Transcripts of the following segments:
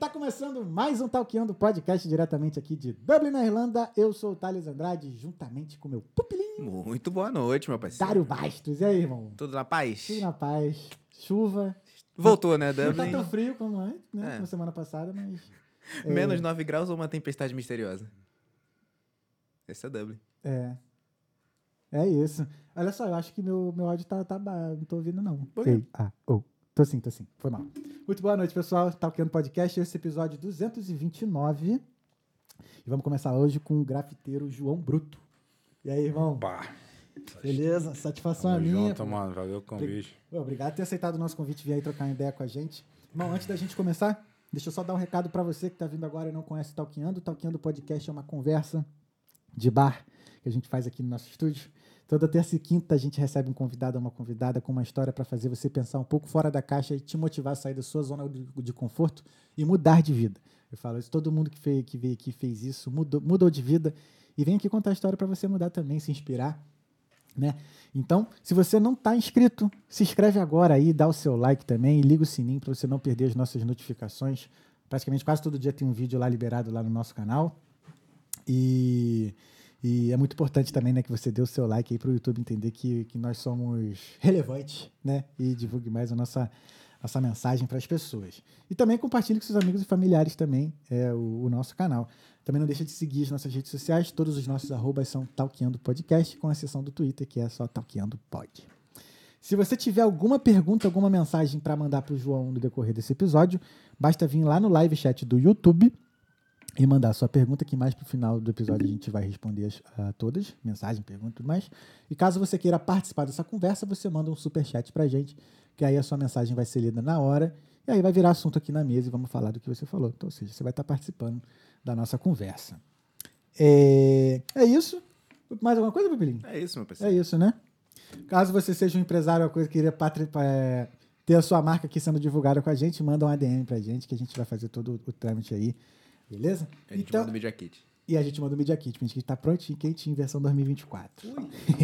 tá começando mais um Talkeando Podcast diretamente aqui de Dublin, na Irlanda. Eu sou o Thales Andrade, juntamente com meu pupilinho, Muito boa noite, meu parceiro. Dário Bastos. E aí, irmão? Tudo na paz? Tudo na paz. Chuva. Voltou, né, Não tá Dublin? tão frio como antes, né? É. Como semana passada, mas... é, Menos 9 graus ou uma tempestade misteriosa? Esse é Dublin. É. É isso. Olha só, eu acho que meu, meu áudio tá, tá Não tô ouvindo, não. Por quê? Ah, oh. Tô sim, tô sim. Foi mal. Muito boa noite, pessoal. Talkando Podcast, esse é o episódio 229. E vamos começar hoje com o grafiteiro João Bruto. E aí, irmão? Pá, Beleza? Satisfação é tamo minha. junto, mano. Valeu o convite. Obrigado por ter aceitado o nosso convite e vir aí trocar uma ideia com a gente. Irmão, antes da gente começar, deixa eu só dar um recado pra você que tá vindo agora e não conhece o Talqueando. O Talqueando Podcast é uma conversa de bar que a gente faz aqui no nosso estúdio. Toda terça e quinta a gente recebe um convidado ou uma convidada com uma história para fazer você pensar um pouco fora da caixa e te motivar a sair da sua zona de, de conforto e mudar de vida. Eu falo isso, todo mundo que, fez, que veio aqui fez isso, mudou, mudou de vida e vem aqui contar a história para você mudar também, se inspirar né? Então, se você não está inscrito, se inscreve agora aí, dá o seu like também e liga o sininho para você não perder as nossas notificações. Praticamente quase todo dia tem um vídeo lá liberado lá no nosso canal. E, e é muito importante também né, que você dê o seu like aí para o YouTube entender que, que nós somos relevantes né? e divulgue mais a nossa, nossa mensagem para as pessoas. E também compartilhe com seus amigos e familiares também é, o, o nosso canal. Também não deixa de seguir as nossas redes sociais, todos os nossos arrobas são Talqueando Podcast, com exceção do Twitter, que é só Talqueando Pod. Se você tiver alguma pergunta, alguma mensagem para mandar para o João no decorrer desse episódio, basta vir lá no live chat do YouTube e mandar a sua pergunta, que mais pro final do episódio a gente vai responder as- a todas, mensagem, pergunta e tudo mais. E caso você queira participar dessa conversa, você manda um super chat pra gente, que aí a sua mensagem vai ser lida na hora, e aí vai virar assunto aqui na mesa e vamos falar do que você falou. Então, ou seja, você vai estar participando da nossa conversa. É, é isso. Mais alguma coisa, Bibilinho? É isso, meu É parceiro. isso, né? Caso você seja um empresário ou coisa que queria patri- é, ter a sua marca aqui sendo divulgada com a gente, manda um ADM pra gente que a gente vai fazer todo o trâmite aí. Beleza? A gente então, manda o Media Kit. e a gente manda o Media Kit, pra gente tá prontinho, quentinho, versão 2024.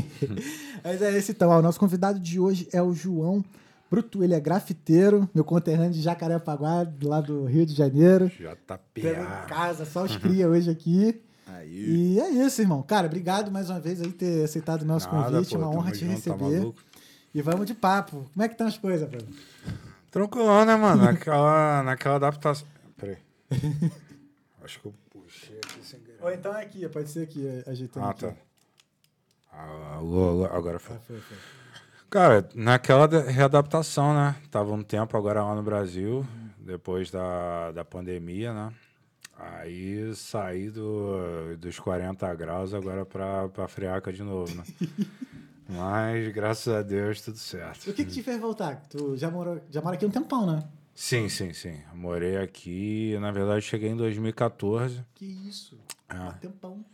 Mas é esse então, ó, o nosso convidado de hoje é o João Bruto, ele é grafiteiro, meu conterrâneo de Jacarepaguá, lá do Rio de Janeiro. JPA. Pegou em casa, só os cria hoje aqui. Aí. E é isso, irmão. Cara, obrigado mais uma vez aí por ter aceitado o nosso Nada, convite. pô, uma honra te junto, tá receber. maluco? e vamos de papo. Como é que estão as coisas, Bruno? Tranquilão, né, mano? Naquela, naquela adaptação. Peraí. Acho que eu puxei aqui sem querer. Ou então é aqui, pode ser aqui, ajeitando Ah, aqui. tá. Alô, alô, agora foi. Ah, foi, foi. Cara, naquela readaptação, né? Tava um tempo agora lá no Brasil, depois da, da pandemia, né? Aí saí do, dos 40 graus agora pra, pra friaca de novo, né? Mas, graças a Deus, tudo certo. O que, que te fez voltar? Tu já, morou, já mora aqui um tempão, né? Sim, sim, sim. Morei aqui, na verdade, cheguei em 2014. Que isso? Ah. Um tempão.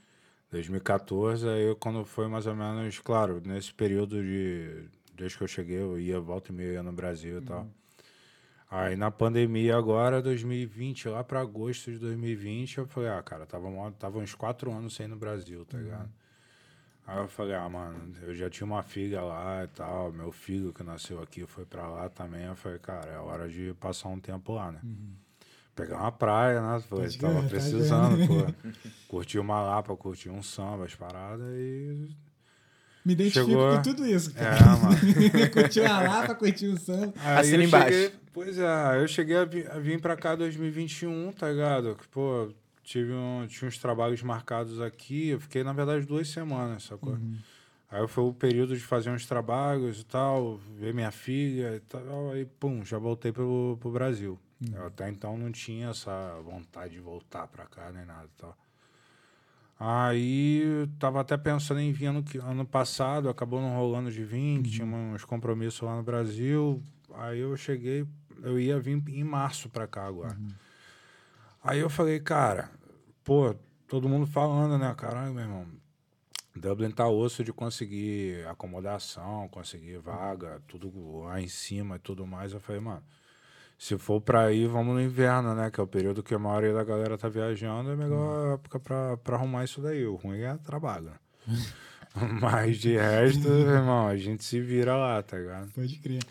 2014, aí quando foi mais ou menos, claro, nesse período de. Desde que eu cheguei, eu ia volta e meia no Brasil e tal. Aí na pandemia agora, 2020, lá pra agosto de 2020, eu falei, ah, cara, tava, tava uns quatro anos sem ir no Brasil, tá ligado? Aí eu falei, ah, mano, eu já tinha uma filha lá e tal, meu filho que nasceu aqui foi pra lá também. Eu falei, cara, é hora de passar um tempo lá, né? Pegar uma praia, né? Falei, Pode tava tá precisando, vendo? pô. Curtir uma Lapa, curtir um samba, as paradas e. Me identifico Chegou- com tudo isso, É, cara. mano. Curtiu a Lapa, curtiu o samba. Aí Assina eu embaixo. cheguei- pois é, eu cheguei a vir, a vir pra cá em 2021, tá ligado? Que, pô, tive um, tinha uns trabalhos marcados aqui, eu fiquei, na verdade, duas semanas, sacou? Aí foi o período de fazer uns trabalhos e tal, ver minha filha e tal, aí, pum, já voltei pro, pro Brasil. Eu até então não tinha essa vontade de voltar pra cá, nem nada e tal. Aí eu tava até pensando em vir ano, ano passado, acabou não rolando de vir, que tinha uns compromissos lá no Brasil. Aí eu cheguei, eu ia vir em março pra cá agora. Aí eu falei, cara, pô, todo mundo falando, né? Caralho, meu irmão, Dublin tá osso de conseguir acomodação, conseguir vaga, tudo lá em cima e tudo mais. Eu falei, mano, se for pra ir, vamos no inverno, né? Que é o período que a maioria da galera tá viajando, é a melhor época pra, pra arrumar isso daí. O ruim é trabalho. né? Mas de resto, irmão, a gente se vira lá, tá ligado? Pode crer.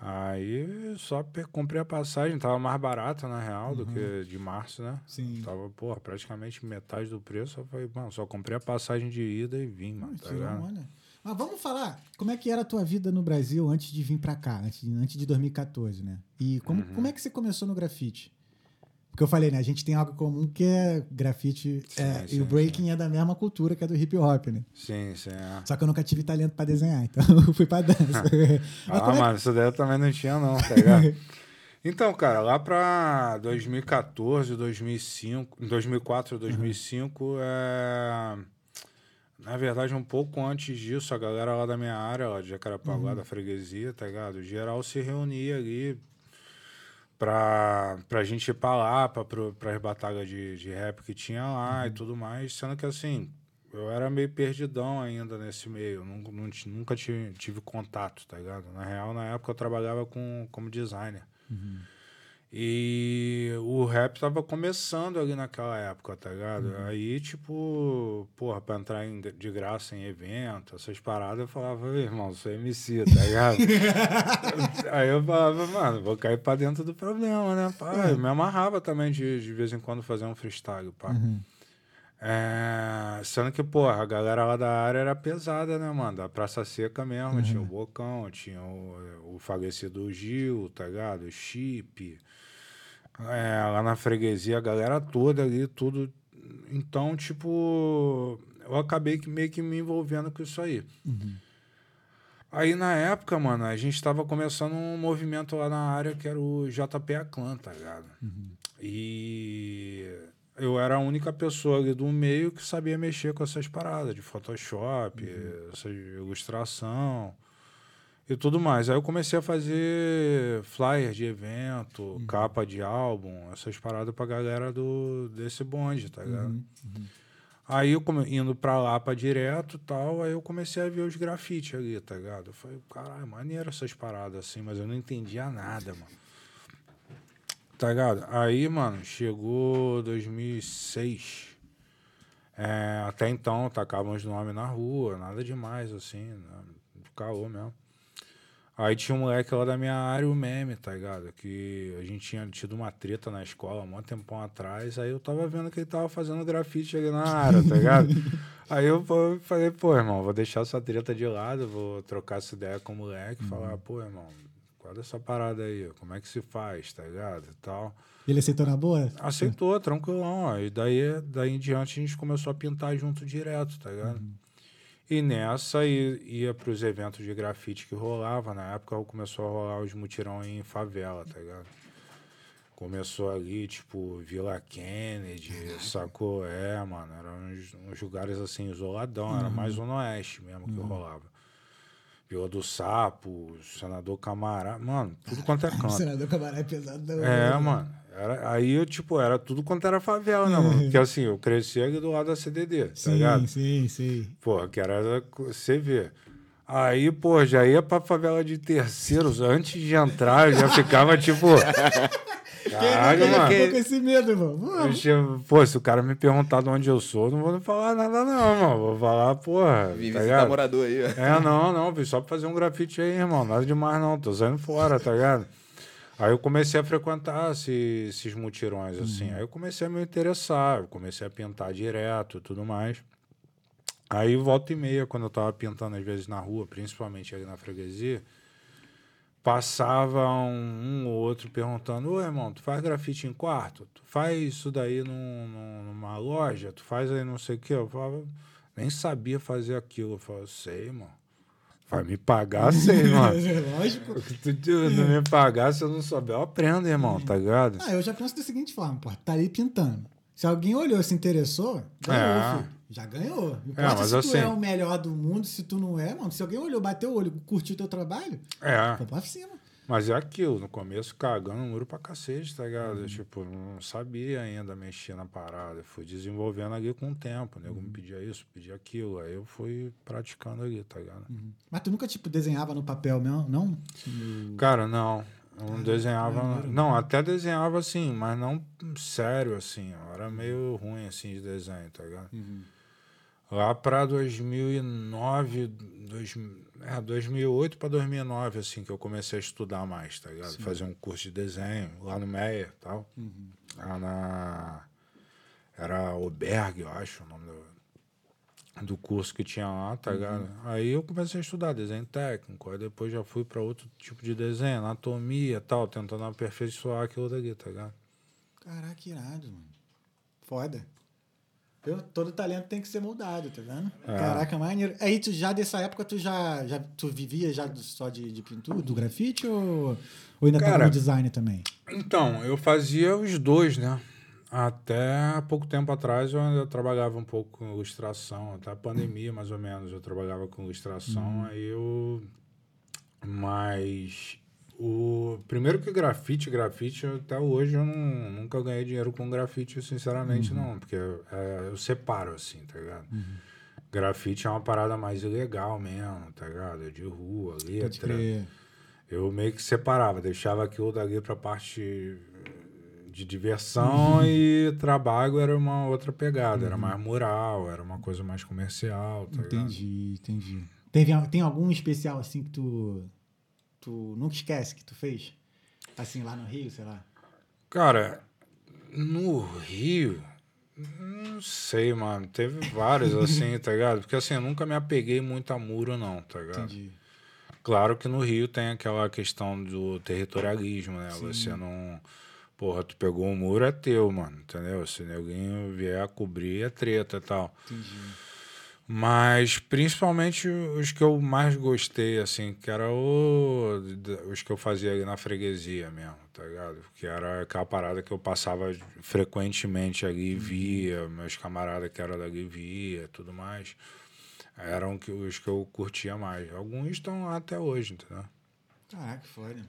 Aí só comprei a passagem, tava mais barata na real do Uhum. que de março, né? Sim. Tava, porra, praticamente metade do preço. Eu falei, mano, só comprei a passagem de ida e vim, mano. Ah, Tá olha. Mas vamos falar, como é que era a tua vida no Brasil antes de vir pra cá, antes, antes de 2014, né? E como, Uhum. como é que você começou no grafite? Porque eu falei, né? A gente tem algo comum que é grafite Sim, é, e sim, o breaking é da mesma cultura que é do hip hop, né? Sim, sim. É. Só que eu nunca tive talento pra desenhar, então eu fui pra dança. Mas Ah, como é mano, isso daí eu também não tinha, não, tá ligado? Então, cara, lá pra 2014, 2005, 2004, 2005, é... na verdade, um pouco antes disso, a galera lá da minha área, lá de Jacarapaguá, da freguesia, tá ligado? Geral se reunia ali pra, pra gente ir pra lá, pra, pro, pras batalhas de, de rap que tinha lá e tudo mais, sendo que assim, eu era meio perdidão ainda nesse meio, nunca, nunca tive, tive contato, tá ligado? Na real, na época eu trabalhava com, como designer. E o rap tava começando ali naquela época, tá ligado? Aí, tipo, porra, pra entrar em- de graça em evento, essas paradas, eu falava, "Ei, irmão, sou MC, tá ligado? Aí eu falava, mano, vou cair pra dentro do problema, né? Pá, eu me amarrava também de, de vez em quando fazer um freestyle, pá. É, sendo que, porra, a galera lá da área era pesada, né, mano? Da Praça Seca mesmo. Tinha o Bocão, tinha o, o falecido Gil, tá ligado? O Chip. É, lá na freguesia, a galera toda ali, tudo. Então, tipo, eu acabei que, meio que me envolvendo com isso aí. Aí, na época, mano, a gente tava começando um movimento lá na área que era o JPA Clã, tá ligado? E eu era a única pessoa ali do meio que sabia mexer com essas paradas de Photoshop, essa ilustração e tudo mais. Aí eu comecei a fazer flyer de evento, capa de álbum, essas paradas pra galera do, desse bonde, tá ligado? Aí eu come- indo pra lá pra direto e tal, aí eu comecei a ver os grafites ali, tá ligado? Eu falei, caralho, maneiro essas paradas assim, mas eu não entendia nada, mano. Tá ligado? Aí, mano, chegou 2006. É, até então, tacavam os nomes na rua, nada demais, assim, né? caô mesmo. Aí tinha um moleque lá da minha área, o meme, tá ligado? Que a gente tinha tido uma treta na escola há um tempão atrás. Aí eu tava vendo que ele tava fazendo grafite ali na área, tá ligado? aí eu falei, pô, irmão, vou deixar essa treta de lado, vou trocar essa ideia com o moleque, falar, pô, irmão, é essa parada aí? Como é que se faz, tá ligado? E tal. Ele aceitou na boa? Aceitou, tranquilão. Ó. E daí, daí em diante a gente começou a pintar junto direto, tá ligado? E nessa i- ia pros eventos de grafite que rolava. Na época começou a rolar os mutirão em favela, tá ligado? Começou ali, tipo, Vila Kennedy, sacou? É, mano, eram uns, uns lugares assim, isoladão, era mais Zona Oeste mesmo que rolava. Vila do Sapo, Senador Camará, mano, tudo quanto é canto. senador Camará é pesado. É, mano. Era, aí eu, tipo, era tudo quanto era favela, né, mano? Porque assim, eu cresci ali do lado da CDD, tá Sim, ligado? sim, sim. Pô, que era CV. Aí, pô, já ia pra favela de terceiros. Antes de entrar, eu já ficava, tipo. Caralho, Quem mano. ficou com esse medo, irmão? Vamos. Pô, se o cara me perguntar de onde eu sou, eu não vou falar nada, não, mano. Vou falar, porra. Vim tá visitar ligado? morador aí, ó. É, não, não, vim só pra fazer um grafite aí, irmão. Nada demais, não. Tô saindo fora, tá ligado? Aí eu comecei a frequentar esse- esses mutirões, assim. Aí eu comecei a me interessar, eu comecei a pintar direto e tudo mais. Aí, volta e meia, quando eu tava pintando, às vezes, na rua, principalmente ali na freguesia, passava um, um ou outro perguntando, ô, irmão, tu faz grafite em quarto? Tu faz isso daí num- num- numa loja? Tu faz aí não sei o quê? Eu falava, nem sabia fazer aquilo. Eu falava, sei, irmão. Vai me pagar, sei, mano. Lógico. Se tu não me pagar, se eu não souber, eu aprendo, irmão, tá ligado? Ah, eu já penso da seguinte forma, pô, tá ali pintando. Se alguém olhou e se interessou, ganhou, É. filho. Já ganhou. Não É, mas se tu assim- é o melhor do mundo, se tu não é, mano. Se alguém olhou, bateu o olho, curtiu teu trabalho, É, pô, pra cima. mas é aquilo, no começo cagando muro pra cacete, tá ligado? Tipo, não sabia ainda mexer na parada. Fui desenvolvendo ali com o tempo. O nego me pedia isso, pedia aquilo. Aí eu fui praticando ali, tá ligado? Mas tu nunca, tipo, desenhava no papel mesmo, não? Cara, não. Eu não desenhava. Não, até desenhava assim, mas não sério assim. Eu era meio ruim assim de desenho, tá ligado? Lá pra 2009, dois, é, 2008 pra 2009, assim, que eu comecei a estudar mais, tá ligado? Fazer um curso de desenho lá no Meia e tal. Lá na... Era Oberg, eu acho, o nome do, do curso que tinha lá, tá ligado? Aí eu comecei a estudar desenho técnico, aí depois já fui pra outro tipo de desenho, anatomia e tal, tentando aperfeiçoar aquilo daqui, tá ligado? Caraca, irado, mano. Foda. Eu- todo talento tem que ser moldado, tá vendo? É. Caraca, maneiro. Aí tu já dessa época tu já, já tu vivia já do- só de, de pintura, do grafite ou, ou ainda tava Cara, no design também? Então, eu fazia os dois, né? Até pouco tempo atrás eu ainda trabalhava um pouco com ilustração, até a pandemia mais ou menos eu trabalhava com ilustração, aí eu. Mas o primeiro que grafite, grafite, até hoje eu não, nunca ganhei dinheiro com grafite, sinceramente, não, porque é, eu separo assim, tá ligado? Grafite é uma parada mais ilegal mesmo, tá ligado? É de rua, letra. Eu meio que separava, deixava aquilo dali pra parte de diversão e trabalho era uma outra pegada, era mais mural, era uma coisa mais comercial, tá ligado? Entendi, entendi. Teve, tem algum especial assim que tu, tu nunca esquece que tu fez? Assim, lá no Rio, sei lá. Cara, no Rio, não sei, mano, teve vários assim, tá ligado? Porque assim, eu nunca me apeguei muito a muro não, tá ligado? Entendi. Claro que no Rio tem aquela questão do territorialismo, né? Você não. Porra, tu pegou um muro, é teu, mano, entendeu? Se alguém vier a cobrir, é treta e tal. Entendi. Mas principalmente os que eu mais gostei, assim, que era o, os que eu fazia ali na freguesia mesmo, tá ligado? Que era aquela parada que eu passava frequentemente ali, via, meus camaradas que eram dali via e tudo mais. Eram que, os que eu curtia mais. Alguns estão lá até hoje, entendeu? Caraca, que foda.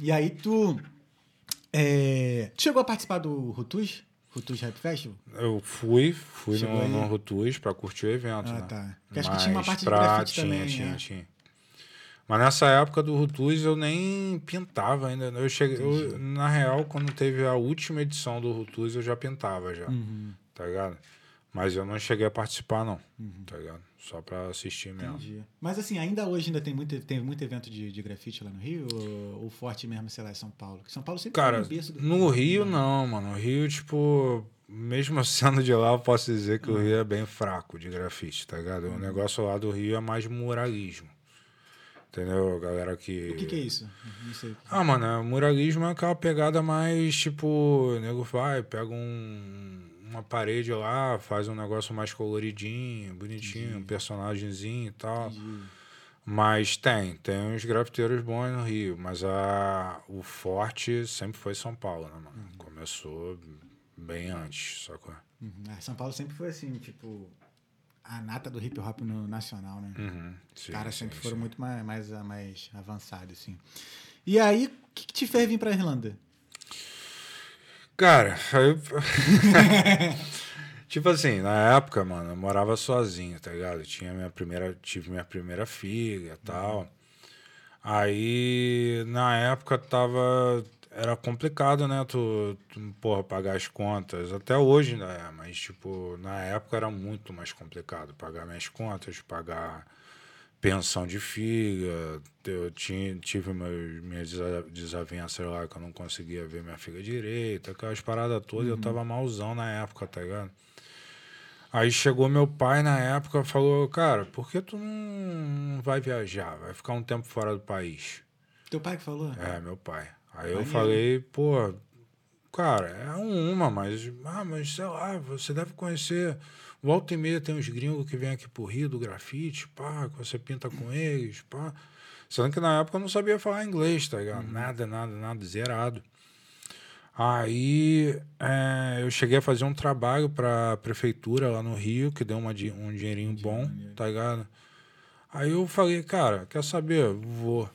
E aí tu. É, tu chegou a participar do Rutus? Rutus Rap Festival? Eu fui, fui Chegou no, aí? no Rutus pra curtir o evento, Ah, né? tá. Porque acho que tinha uma Mas parte de pra- grafite tinha, também, Tinha, né? tinha. Mas nessa época do Rutus eu nem pintava ainda. Eu cheguei, eu, na real, quando teve a última edição do Rutus, eu já pintava já, Uhum. tá ligado? Mas eu não cheguei a participar, não, tá ligado? Só pra assistir mesmo. Entendi. Mas assim, ainda hoje ainda tem muito, tem muito evento de, de grafite lá no Rio? Ou o forte mesmo, sei lá, é São Paulo? Porque São Paulo sempre Cara, foi o berço do no Rio não, mano. No Rio, tipo, mesmo sendo de lá, eu posso dizer que o Rio é bem fraco de grafite, tá ligado? O negócio lá do Rio é mais muralismo. Entendeu? Galera que. O que, que é isso? Não sei. Ah, mano, é, muralismo é aquela pegada mais tipo, o nego vai, pega um, uma parede lá, faz um negócio mais coloridinho, bonitinho, um personagemzinho e tal. Entendi. Mas tem, tem uns grafiteiros bons no Rio, mas a, o forte sempre foi São Paulo, né, mano? Começou bem antes, sacou? Uhum. Ah, São Paulo sempre foi assim, tipo, a nata do hip hop no nacional, né? Uhum, Os sim, caras sim, sempre sim. foram muito mais, mais, mais avançados, assim. E aí, o que, que te fez vir pra Irlanda? Cara, tipo assim, na época, mano, eu morava sozinho, tá ligado? Tinha minha primeira, tive minha primeira filha e tal. Aí, na época, tava. Era complicado, né? Tu, tu, porra, pagar as contas. Até hoje ainda é, mas, tipo, na época era muito mais complicado. Pagar minhas contas, pagar pensão de filha. Eu tinha, tive meus, minhas desa- desavenças lá que eu não conseguia ver minha filha direito, aquelas paradas todas. Eu tava malzão na época, tá ligado? Aí chegou meu pai na época e falou: Cara, por que tu não vai viajar? Vai ficar um tempo fora do país. Teu pai que falou? É, meu pai. Aí eu falei, pô, cara, é uma, mas, ah, mas sei lá, você deve conhecer. Volta e meia tem uns gringos que vêm aqui pro Rio do grafite, pá, você pinta com eles, pá. Sendo que na época eu não sabia falar inglês, tá ligado? Nada, nada, nada, zerado. Aí é, eu cheguei a fazer um trabalho pra prefeitura lá no Rio, que deu uma, um dinheirinho bom, tá ligado? Aí eu falei, cara, quer saber? Vou.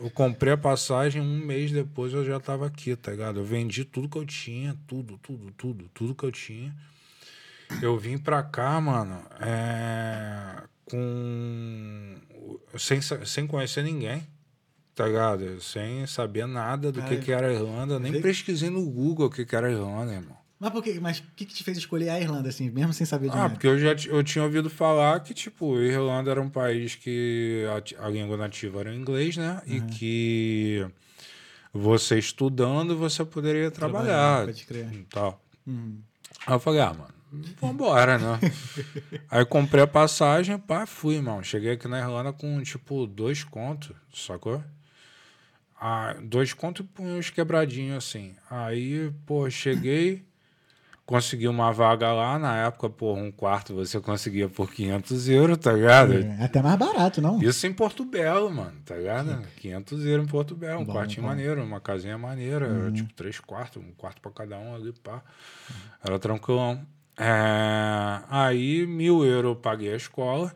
Eu comprei a passagem, um mês depois eu já tava aqui, tá ligado? Eu vendi tudo que eu tinha, tudo, tudo, tudo, tudo que eu tinha. Eu vim pra cá, mano, é, com. Sem, sem conhecer ninguém, tá ligado? Sem saber nada do que, Cara, que era a Irlanda. Nem veio- pesquisei no Google o que, que era a Irlanda, irmão. Mas por quê? Mas o que, que te fez escolher a Irlanda, assim, mesmo sem saber de Ah, nada? porque eu já eu tinha ouvido falar que, tipo, a Irlanda era um país que a, a língua nativa era o inglês, né? E que você estudando, você poderia trabalhar pode crer. tal. Hum. Aí eu falei, ah, mano, vambora, né? Aí comprei a passagem, pá, fui, irmão. Cheguei aqui na Irlanda com, tipo, dois contos, sacou? Ah, dois contos e uns quebradinhos, assim. Aí, pô, cheguei, consegui uma vaga lá. Na época, pô, um quarto você conseguia por 500 euros, tá ligado? É até mais barato, não? Isso em Porto Belo, mano, tá ligado? 500 euros em Porto Belo, um Bom, quartinho bom. Uhum. maneiro, uma casinha maneira, era tipo três quartos, um quarto pra cada um ali, pá. Era tranquilão. É, aí, mil euros eu paguei a escola.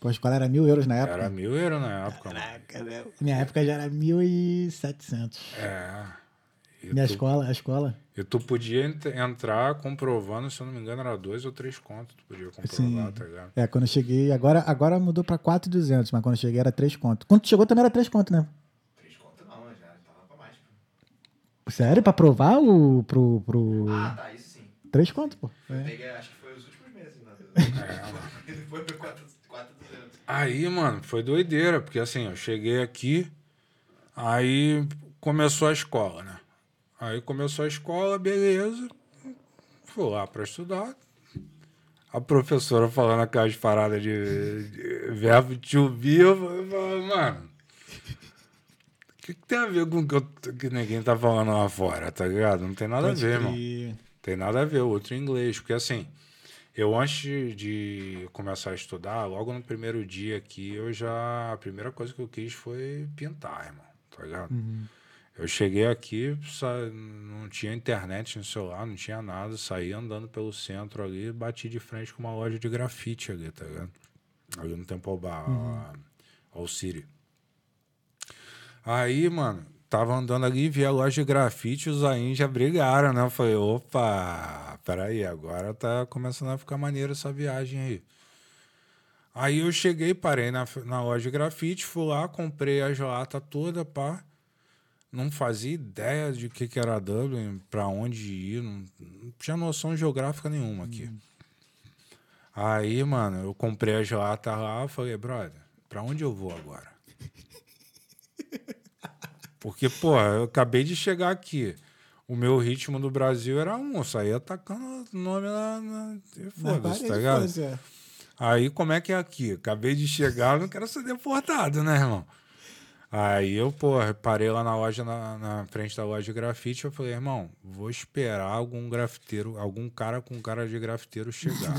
Pô, a escola era mil euros na época. Era mil euros na época, mano. Caraca, meu. Minha época já era mil e setecentos. É. E Minha tu, escola, a escola. e tu podia ent- entrar comprovando, se eu não me engano, era dois ou três contos. Tu podia comprovar, Sim. tá ligado? É, quando eu cheguei, agora, agora mudou pra 4,200, mas quando eu cheguei era 3 conto. Quando tu chegou também era 3 conto, né? Três conto não, já tava pra mais. Sério? Pra provar o pro, pro... Ah, tá, isso 3 conto, pô. Eu É. peguei, acho que foi os últimos meses, né? Ele foi pra 4 4,200. Aí, mano, foi doideira, porque assim, eu cheguei aqui, aí começou a escola, né? Aí começou a escola, beleza. Fui lá pra estudar. A professora falando aquelas paradas de, de verbo to be, eu falei, mano. O que, que tem a ver com o que, eu- que ninguém tá falando lá fora, tá ligado? Não tem nada a ver, irmão. crer. Tem nada a ver, outro em inglês. Porque assim, eu antes de começar a estudar, logo no primeiro dia aqui, eu já. A primeira coisa que eu quis foi pintar, irmão. Tá ligado? Eu cheguei aqui, não tinha internet no celular, não tinha nada, saí andando pelo centro ali, bati de frente com uma loja de grafite ali, tá ligado? Ali no Temple Bar, ao City. Aí, mano, tava andando ali, vi a loja de grafite, os aí já brigaram, né? Eu falei, opa, peraí, agora tá começando a ficar maneiro essa viagem aí. Aí eu cheguei, parei na, na loja de grafite, fui lá, comprei as latas toda, pá. Não fazia ideia de que, que era Dublin, pra onde ir, não, não tinha noção geográfica nenhuma aqui. Aí, mano, eu comprei as latas lá, falei, brother, pra onde eu vou agora? Porque, pô, eu acabei de chegar aqui. O meu ritmo do Brasil era um, eu saía atacando o nome na. na... Foda-se, tá ligado? foda-se, é. Aí, como é que é aqui? Acabei de chegar, não quero ser deportado, né, irmão? Aí eu, pô, parei lá na loja, na, na frente da loja de grafite, eu falei, irmão, vou esperar algum grafiteiro, algum cara com cara de grafiteiro chegar.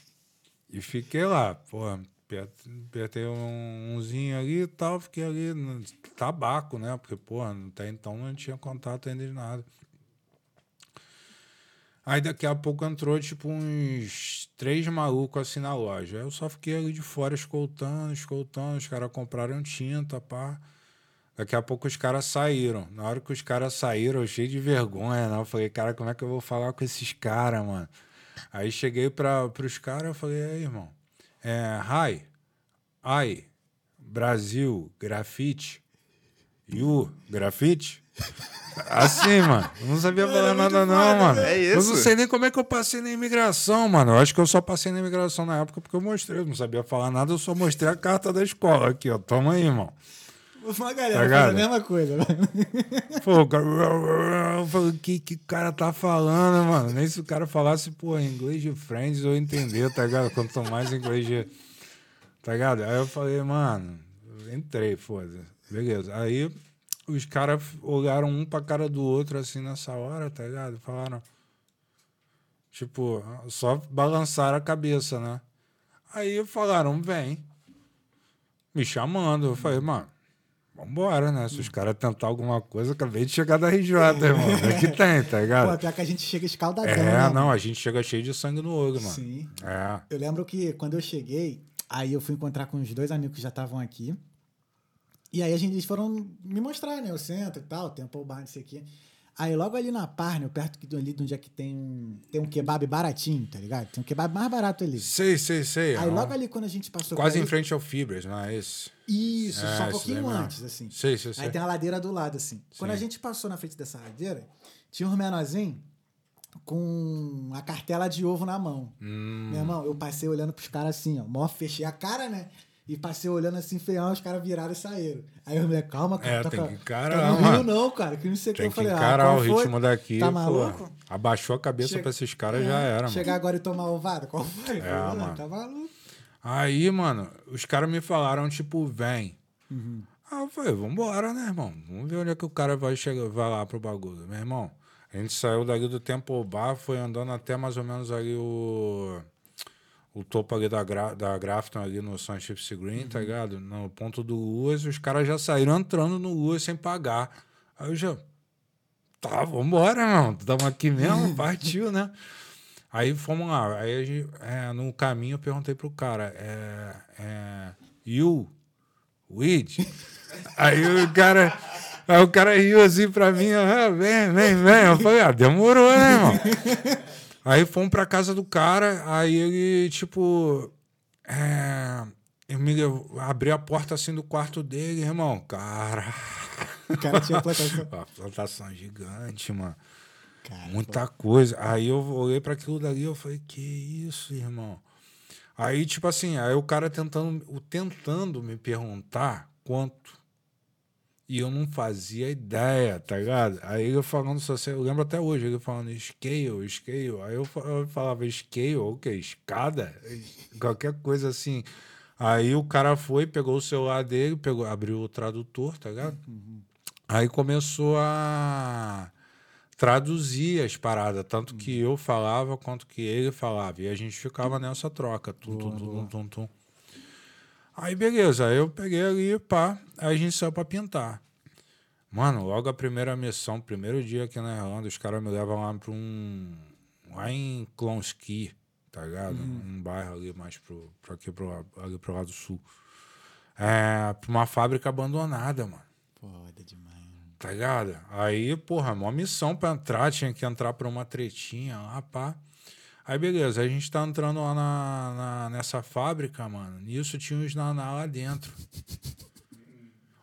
e fiquei lá, pô, apertei um, umzinho ali e tal, fiquei ali no tabaco, né? Porque, pô, até então não tinha contato ainda de nada. Aí daqui a pouco entrou, tipo, uns três malucos assim na loja. Aí eu só fiquei ali de fora escoltando, escoltando. Os caras compraram tinta, pá. Daqui a pouco os caras saíram. Na hora que os caras saíram, eu cheio de vergonha, né? Eu falei, cara, como é que eu vou falar com esses caras, mano? Aí cheguei para os caras, eu falei, aí, irmão, é, hi, ai, Brasil, grafite, you, grafite? Assim, mano. Eu não sabia falar nada, não, mano. É Eu isso. não sei nem como é que eu passei na imigração, mano. Eu acho que eu só passei na imigração na época porque eu mostrei. Eu não sabia falar nada, eu só mostrei a carta da escola aqui, ó. Toma aí, irmão. Uma Tá galera faz a mesma coisa. né? Pô, o cara. O que, que o cara tá falando, mano? Nem se o cara falasse, pô, inglês de Friends eu entender, tá ligado? Quanto mais inglês de. Tá ligado? Aí eu falei, mano, entrei, foda Beleza. Aí os caras olharam um pra cara do outro assim nessa hora, tá ligado? Falaram. Tipo, só balançaram a cabeça, né? Aí falaram, vem. Me chamando. Eu falei, mano, vambora, né? Se os caras tentar alguma coisa, acabei de chegar da RJ, irmão. É que tem, tá Pô, ligado? pior que a gente chega escaldadão, É, né? não, a gente chega cheio de sangue no olho, mano. Sim. É. Eu lembro que quando eu cheguei, aí eu fui encontrar com os dois amigos que já estavam aqui. E aí a gente, eles foram me mostrar, né? O centro e tal, Temple Bar, não sei o quê. Aí logo ali na Parnell, perto ali de onde é que tem um, tem um kebab baratinho, tá ligado? Tem um kebab mais barato ali. Sei, sei, sei. Aí logo ali quando a gente passou Quase em ali- frente ao Fibras, não é esse? Isso, É, só um pouquinho antes, assim. Sei, sei, sei. Aí tem a ladeira do lado, assim. Quando a Sim. gente passou na frente dessa ladeira, tinha um menorzinho com a cartela de ovo na mão. Hum, Meu irmão, eu passei olhando pros caras assim, ó. Mó fechei a cara, né? E passei olhando assim, feião, os caras viraram e saíram. Aí eu falei, calma, cara. É, tá tem que encarar, tá no Rio mano. não, cara. Que não sei o que eu falei. ah, encarar qual o foi? ritmo daqui. Tá pô. maluco? Abaixou a cabeça Chega- pra esses caras, É, já era, mano. Chegar agora e tomar ovada? Qual foi? Falei, "Não, mano. Tá maluco? Aí, mano, os caras me falaram, tipo, vem. Uhum. Aí eu falei, vambora, né, irmão? Vamos ver onde é que o cara vai chegar, vai lá pro bagulho. Meu irmão, a gente saiu dali do Temple Bar, foi andando até mais ou menos ali o. O topo ali da, gra, da Grafton, ali no Sunship Green, Uhum. tá ligado? No ponto do Luas, os caras já saíram entrando no Luas sem pagar. Aí eu já. Tá, vambora, irmão. Tamo aqui mesmo, partiu, né? Aí fomos lá. Aí a gente, é, no caminho eu perguntei pro cara, é, é, you, weed? aí o cara, aí o cara riu assim pra mim, ah, vem, vem, vem. Eu falei, ah, demorou, né, irmão? aí fomos pra casa do cara, aí ele, tipo, é, eu me levo- abri a porta assim do quarto dele, irmão, cara, O cara tinha plantação. uma plantação gigante, mano. Cara, Muita coisa. Aí eu olhei para aquilo dali e eu falei, que isso, irmão? Aí, tipo assim, aí o cara tentando, tentando me perguntar quanto. E eu não fazia ideia, tá ligado? Aí ele falando, só eu lembro até hoje, ele falando scale, scale. Aí eu, fa- eu falava scale, o quê? Escada? Qualquer coisa assim. Aí o cara foi, pegou o celular dele, pegou, abriu o tradutor, tá ligado? Aí começou a traduzir as paradas, tanto que eu falava quanto que ele falava. E a gente ficava nessa troca. Tum, tum, tum, tum, tum, tum. Aí beleza, aí eu peguei ali, pá, aí a gente saiu pra pintar. Mano, logo a primeira missão, primeiro dia aqui na Irlanda, os caras me levam lá pra um. lá em Clonski, tá ligado? Um bairro ali mais pro, pro aqui pro, ali pro lado sul. É, pra uma fábrica abandonada, mano. Foda demais. Tá ligado? Aí, porra, uma missão pra entrar, tinha que entrar por uma tretinha lá, pá. Aí, beleza, a gente tá entrando lá na, na- nessa fábrica, mano. Nisso tinha uns naná lá dentro.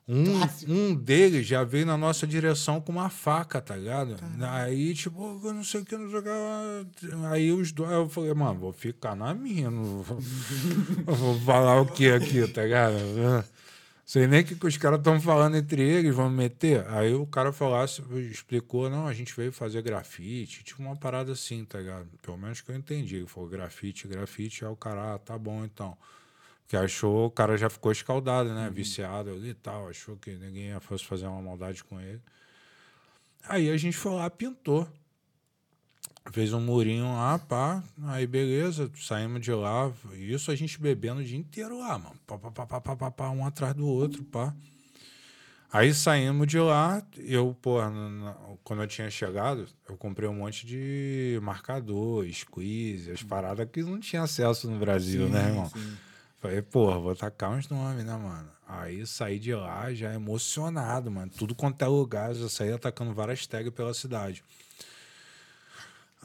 Um, um deles já veio na nossa direção com uma faca, tá ligado? Aí, tipo, eu não sei o que, não que. Aí os dois, eu falei, mano, vou ficar na minha, não vou, vou falar o que aqui, tá ligado? Sei nem o que, que os caras estão falando entre eles, vão meter. Aí o cara falasse, explicou, não, a gente veio fazer grafite, tipo uma parada assim, tá ligado? Pelo menos que eu entendi. Ele falou grafite, grafite, aí o cara, ah, tá bom então. Porque achou, o cara já ficou escaldado, né? Viciado ali e tal, achou que ninguém ia fosse fazer uma maldade com ele. Aí a gente foi lá, pintou. Fez um murinho lá, pá. Aí beleza, saímos de lá. Isso a gente bebendo o dia inteiro lá, mano. Pá, pá, pá, pá, pá, pá, pá, um atrás do outro, pá. Aí saímos de lá. Eu, pô, quando eu tinha chegado, eu comprei um monte de marcador, squeeze, as paradas que não tinha acesso no Brasil, né, irmão? sim. Falei, porra, vou tacar uns nomes, né, mano? Aí saí de lá já emocionado, mano. Tudo quanto é lugar, já saí atacando várias tags pela cidade.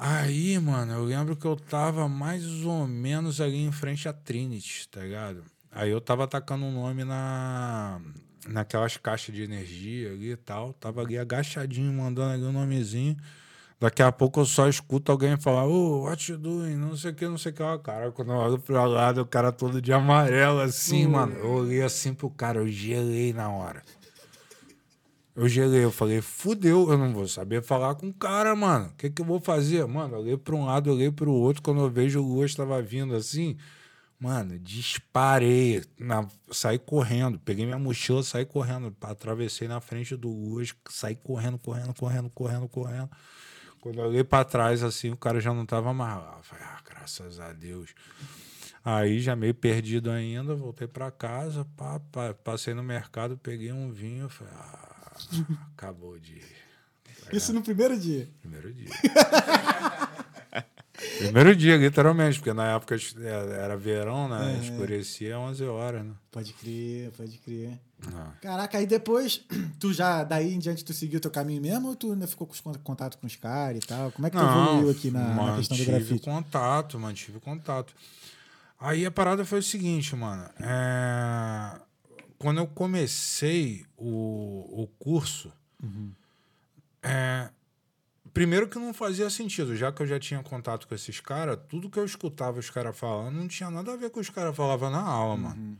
Aí, mano, eu lembro que eu tava mais ou menos ali em frente à Trinity, tá ligado? Aí eu tava atacando um nome na naquelas caixas de energia ali e tal. Tava ali agachadinho, mandando ali um nomezinho. Daqui a pouco eu só escuto alguém falar, ô, what you doing? Não sei o que, não sei o que. Ó, Cara, quando eu olho pra lado, o cara todo de amarelo, assim, mano. Eu olhei assim pro cara, eu gelei na hora. Eu gelei, eu falei, fudeu, eu não vou saber falar com o cara, mano. O que, que eu vou fazer? Mano, eu olhei pra um lado, eu olhei pro outro. Quando eu vejo o Lua estava vindo assim, mano, disparei. Na, saí correndo, peguei minha mochila, saí correndo. Atravessei na frente do Lua, saí correndo, correndo, correndo, correndo, correndo. Quando eu olhei pra trás, assim, o cara já não tava mais lá. Eu falei, ah, graças a Deus. Aí, já meio perdido ainda, voltei pra casa, pá, pá, passei no mercado, peguei um vinho, falei, ah, acabou de ir. Isso no primeiro dia. Primeiro dia. Primeiro dia, literalmente, porque na época era verão, né? É. Escurecia 11 horas, né? Pode crer, pode crer. Ah. Caraca, aí depois, tu já, daí em diante, tu seguiu teu caminho mesmo ou tu ainda ficou com contato com os caras e tal? Como é que tu evoluiu aqui na, na questão do mantive grafite? contato, mantive contato. Aí a parada foi o seguinte, mano. é, Quando eu comecei o, o curso, Uhum. é, Primeiro que não fazia sentido, já que eu já tinha contato com esses caras, tudo que eu escutava os caras falando não tinha nada a ver com os caras falavam na aula, mano.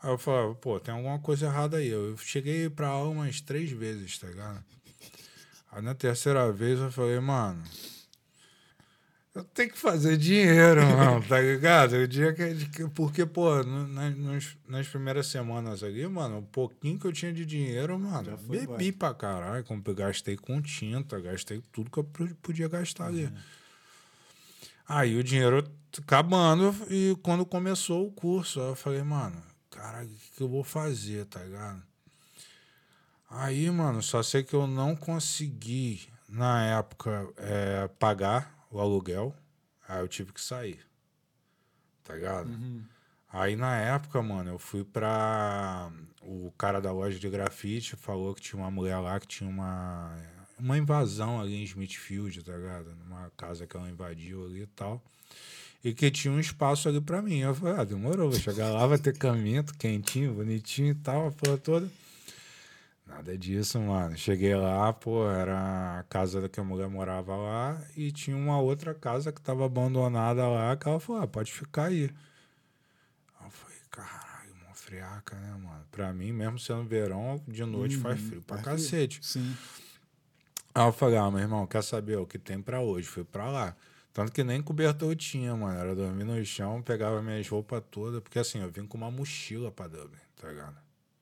Aí eu falava, pô, tem alguma coisa errada aí. Eu cheguei pra aula umas três vezes, tá ligado? Aí na terceira vez eu falei, mano, tenho que fazer dinheiro, mano, tá ligado? O dia que, que- porque, pô, nas, nas primeiras semanas ali, mano, o pouquinho que eu tinha de dinheiro, mano, foi bebi pra caralho, comprei- gastei com tinta, gastei tudo que eu podia gastar ali. Aí o dinheiro acabando e quando começou o curso, eu falei, mano, caralho, o que, que eu vou fazer, tá ligado? Aí, mano, só sei que eu não consegui, na época, é, pagar o aluguel. Aí eu tive que sair. Tá ligado? Aí na época, mano, eu fui pra. O cara da loja de grafite falou que tinha uma mulher lá que tinha uma. Uma invasão ali em Smithfield, tá ligado? Numa casa que ela invadiu ali e tal. E que tinha um espaço ali pra mim. Eu falei, ah, demorou, vou chegar lá, vai ter caminho, quentinho, bonitinho e tal, a porra toda. Nada disso, mano. Cheguei lá, pô, era a casa que a mulher morava lá e tinha uma outra casa que tava abandonada lá, que ela falou, ah, pode ficar aí. Aí eu falei, caralho, uma friaca, né, mano? Pra mim, mesmo sendo verão, de noite faz frio pra Uhum, faz frio. cacete. Sim. Aí eu falei, ah, meu irmão, quer saber o que tem pra hoje? Fui pra lá. Tanto que nem cobertor eu tinha, mano. Era dormir no chão, pegava minhas roupas todas. Porque assim, eu vim com uma mochila pra Dublin, tá ligado?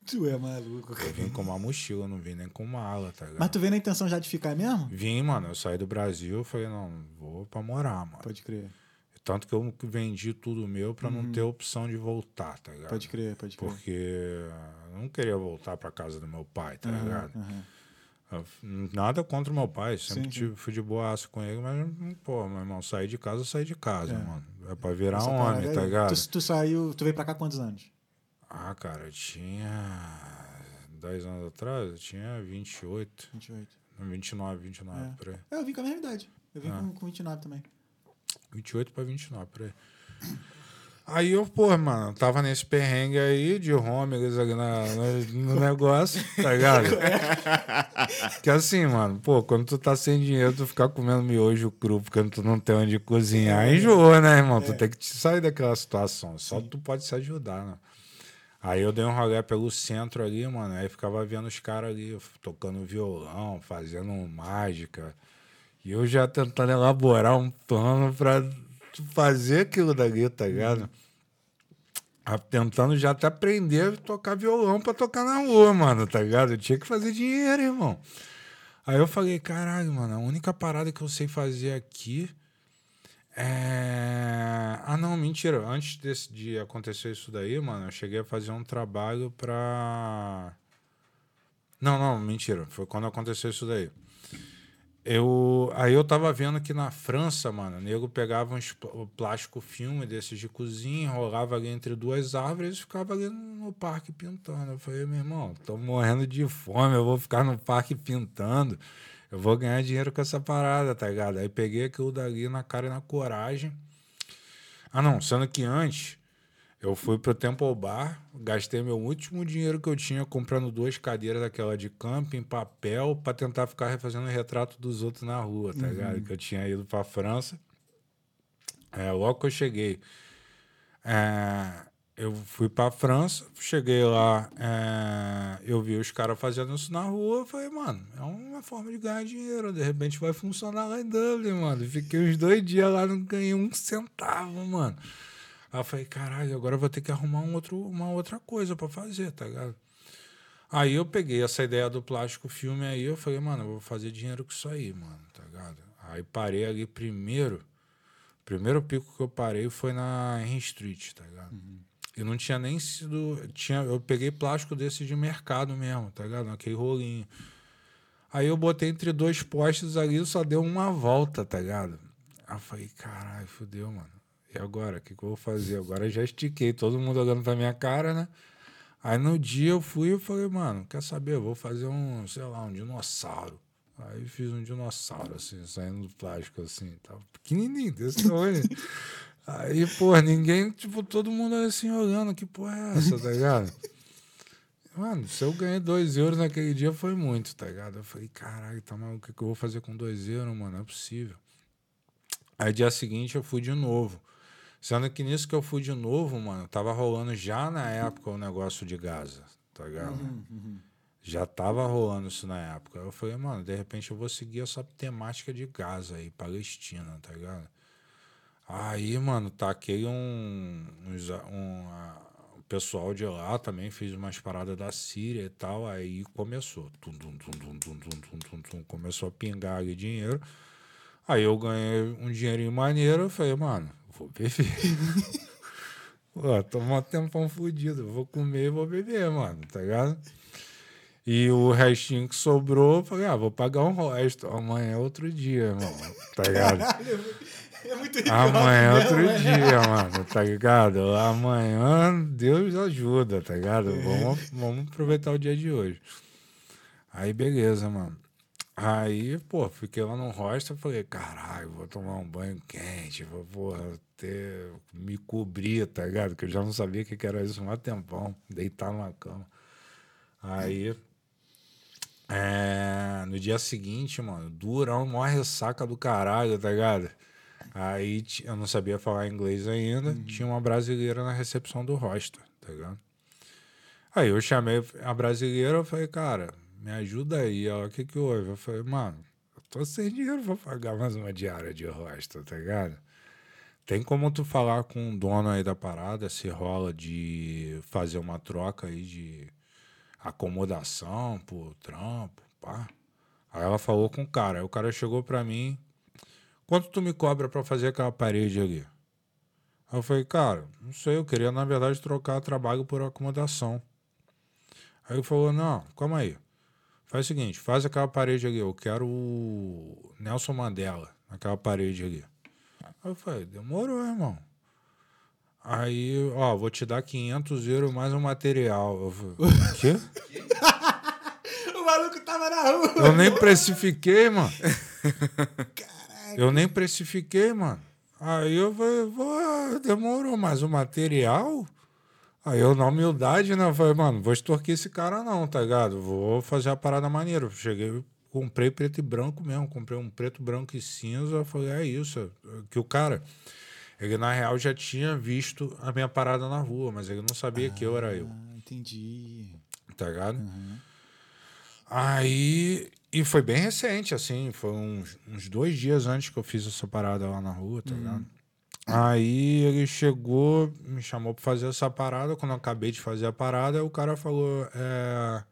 Tu é maluco. Eu vim com uma mochila, não vim nem com mala, tá ligado? Mas tu vem na intenção já de ficar mesmo? Vim, mano, eu saí do Brasil, falei, não, vou pra morar, mano. Pode crer. Tanto que eu vendi tudo meu pra não ter opção de voltar, tá ligado? Uhum. Pode crer, pode crer. Porque eu não queria voltar pra casa do meu pai, tá Aham, ligado? Eu- Nada contra meu pai, sempre Sim, tive- fui de boaço com ele, mas, pô, meu irmão, sair de casa, sair de casa, É. mano. É pra virar Essa homem, tá aí. ligado? Tu, tu saiu, tu veio pra cá há quantos anos? Ah, cara, eu tinha 10 anos atrás, eu tinha 28, 28. 29, 29, É. por aí. É, eu vim com a mesma idade. Eu vim Ah. com, com 29 também. 28 pra 29, por aí. Aí eu, pô, mano, tava nesse perrengue aí de na, no, no negócio, tá ligado? que assim, mano, pô, quando tu tá sem dinheiro, tu ficar comendo miojo cru porque tu não tem onde cozinhar, enjoa, né, irmão? Tu tem que te sair daquela situação. Só tu pode se ajudar, né? Aí eu dei um rolê pelo centro ali, mano. Aí ficava vendo os caras ali tocando violão, fazendo mágica. E eu já tentando elaborar um plano pra fazer aquilo dali, tá ligado? Ah, Tentando já até aprender a tocar violão pra tocar na rua, mano, tá ligado? Eu tinha que fazer dinheiro, irmão. Aí eu falei, caralho, mano, a única parada que eu sei fazer aqui é. Ah, não, mentira. Antes desse, de acontecer isso daí, mano, eu cheguei a fazer um trabalho pra. Não, não, mentira. Foi quando aconteceu isso daí. Eu, aí eu tava vendo que na França, mano, o nego pegava o plástico filme desses de cozinha, enrolava ali entre duas árvores e ficava ali no parque pintando. Eu falei, meu irmão, tô morrendo de fome, eu vou ficar no parque pintando. Eu vou ganhar dinheiro com essa parada, tá ligado? Aí peguei aquilo dali na cara e na coragem. Ah, não, sendo que antes eu fui pro Temple Bar, gastei meu último dinheiro que eu tinha comprando duas cadeiras daquela de camping, papel, pra tentar ficar refazendo o retrato dos outros na rua, tá ligado? Que eu tinha ido pra França. É, logo que eu cheguei, é, eu fui pra França, cheguei lá, é, eu vi os caras fazendo isso na rua, eu falei, mano, é uma forma de ganhar dinheiro, de repente vai funcionar lá em Dublin, mano. Fiquei uns dois dias lá, não ganhei um centavo, mano. Aí eu falei, caralho, agora eu vou ter que arrumar um outro, uma outra coisa pra fazer, tá ligado? Aí eu peguei essa ideia do plástico filme aí, eu falei, mano, eu vou fazer dinheiro com isso aí, mano, tá ligado? Aí parei ali primeiro, primeiro pico que eu parei foi na Henry Street, tá ligado? E não tinha nem sido, tinha, eu peguei plástico desse de mercado mesmo, tá ligado? Naquele rolinho. Aí eu botei entre dois postes ali, só deu uma volta, tá ligado? Aí eu falei, caralho, fudeu, mano. E agora? O que, que eu vou fazer? Agora já estiquei, todo mundo olhando pra minha cara, né? Aí no dia eu fui e falei, mano, quer saber? Eu vou fazer um, sei lá, um dinossauro. Aí fiz um dinossauro, assim, saindo do plástico, assim, tava pequenininho, desse tamanho. Aí, pô, ninguém, tipo, todo mundo assim olhando, que porra é essa, tá ligado? Mano, se eu ganhei 2 euros naquele dia foi muito, tá ligado? Eu falei, caralho, tá maluco, o que, que eu vou fazer com 2 euros, mano? Não é possível. Aí dia seguinte eu fui de novo. Sendo que nisso que eu fui de novo, mano, tava rolando já na época o negócio de Gaza, tá ligado? Já tava rolando isso na época. Eu falei, mano, de repente eu vou seguir essa temática de Gaza aí, Palestina, tá ligado? Aí, mano, taquei um. um a- o pessoal de lá também fez umas paradas da Síria e tal. Aí começou. Tum, tum, tum, tum, tum, tum, tum, tum, tum, começou a pingar ali dinheiro. Aí eu ganhei um dinheirinho maneiro. Eu falei, mano, vou beber. Pô, tô um tempão fudido. Vou comer e vou beber, mano, tá ligado? E o restinho que sobrou, eu falei, ah, vou pagar um resto. Amanhã é outro dia, irmão. Tá ligado? É muito Amanhã é outro né? dia, mano, tá ligado? Amanhã Deus ajuda, tá ligado? Vamos, vamos aproveitar o dia de hoje. Aí, beleza, mano. Aí, pô, fiquei lá no hostel, falei, caralho, vou tomar um banho quente, vou, porra, ter, me cobrir, tá ligado? Que eu já não sabia o que, que era isso há um tempão, deitar numa cama. Aí, é, no dia seguinte, mano, durão, maior ressaca do caralho, tá ligado? Aí eu não sabia falar inglês ainda, tinha uma brasileira na recepção do hostel, tá ligado? Aí eu chamei a brasileira, eu falei, cara, me ajuda aí. Ela, o que que houve? Eu falei, mano, eu tô sem dinheiro pra pagar mais uma diária de hostel, tá ligado? Tem como tu falar com o dono aí da parada, se rola de fazer uma troca aí de acomodação por trampo, pá. Aí ela falou com o cara. Aí o cara chegou pra mim, quanto tu me cobra pra fazer aquela parede ali? Aí eu falei, cara, não sei, eu queria na verdade trocar trabalho por acomodação. Aí ele falou, não, calma aí. Faz o seguinte, faz aquela parede ali, eu quero o Nelson Mandela naquela parede ali. Aí eu falei, demorou, irmão. Aí, ó, vou te dar 500 euros mais um material. Eu falei, o quê? O maluco tava na rua. Eu nem precifiquei, mano. Eu nem precifiquei, mano. Aí eu falei, "Pô, demorou mais o material? Aí eu, na humildade, né? Eu falei, mano, vou extorquir esse cara não, tá ligado? Vou fazer a parada maneira. Cheguei, comprei preto e branco mesmo. Comprei um preto, branco e cinza. Eu falei, é isso. Que o cara, ele na real já tinha visto a minha parada na rua, mas ele não sabia que eu era eu Ah, entendi. tá ligado? Aí. E foi bem recente, assim. Foi uns, uns dois dias antes que eu fiz essa parada lá na rua, tá ligado? Aí ele chegou, me chamou pra fazer essa parada. Quando eu acabei de fazer a parada, o cara falou: é,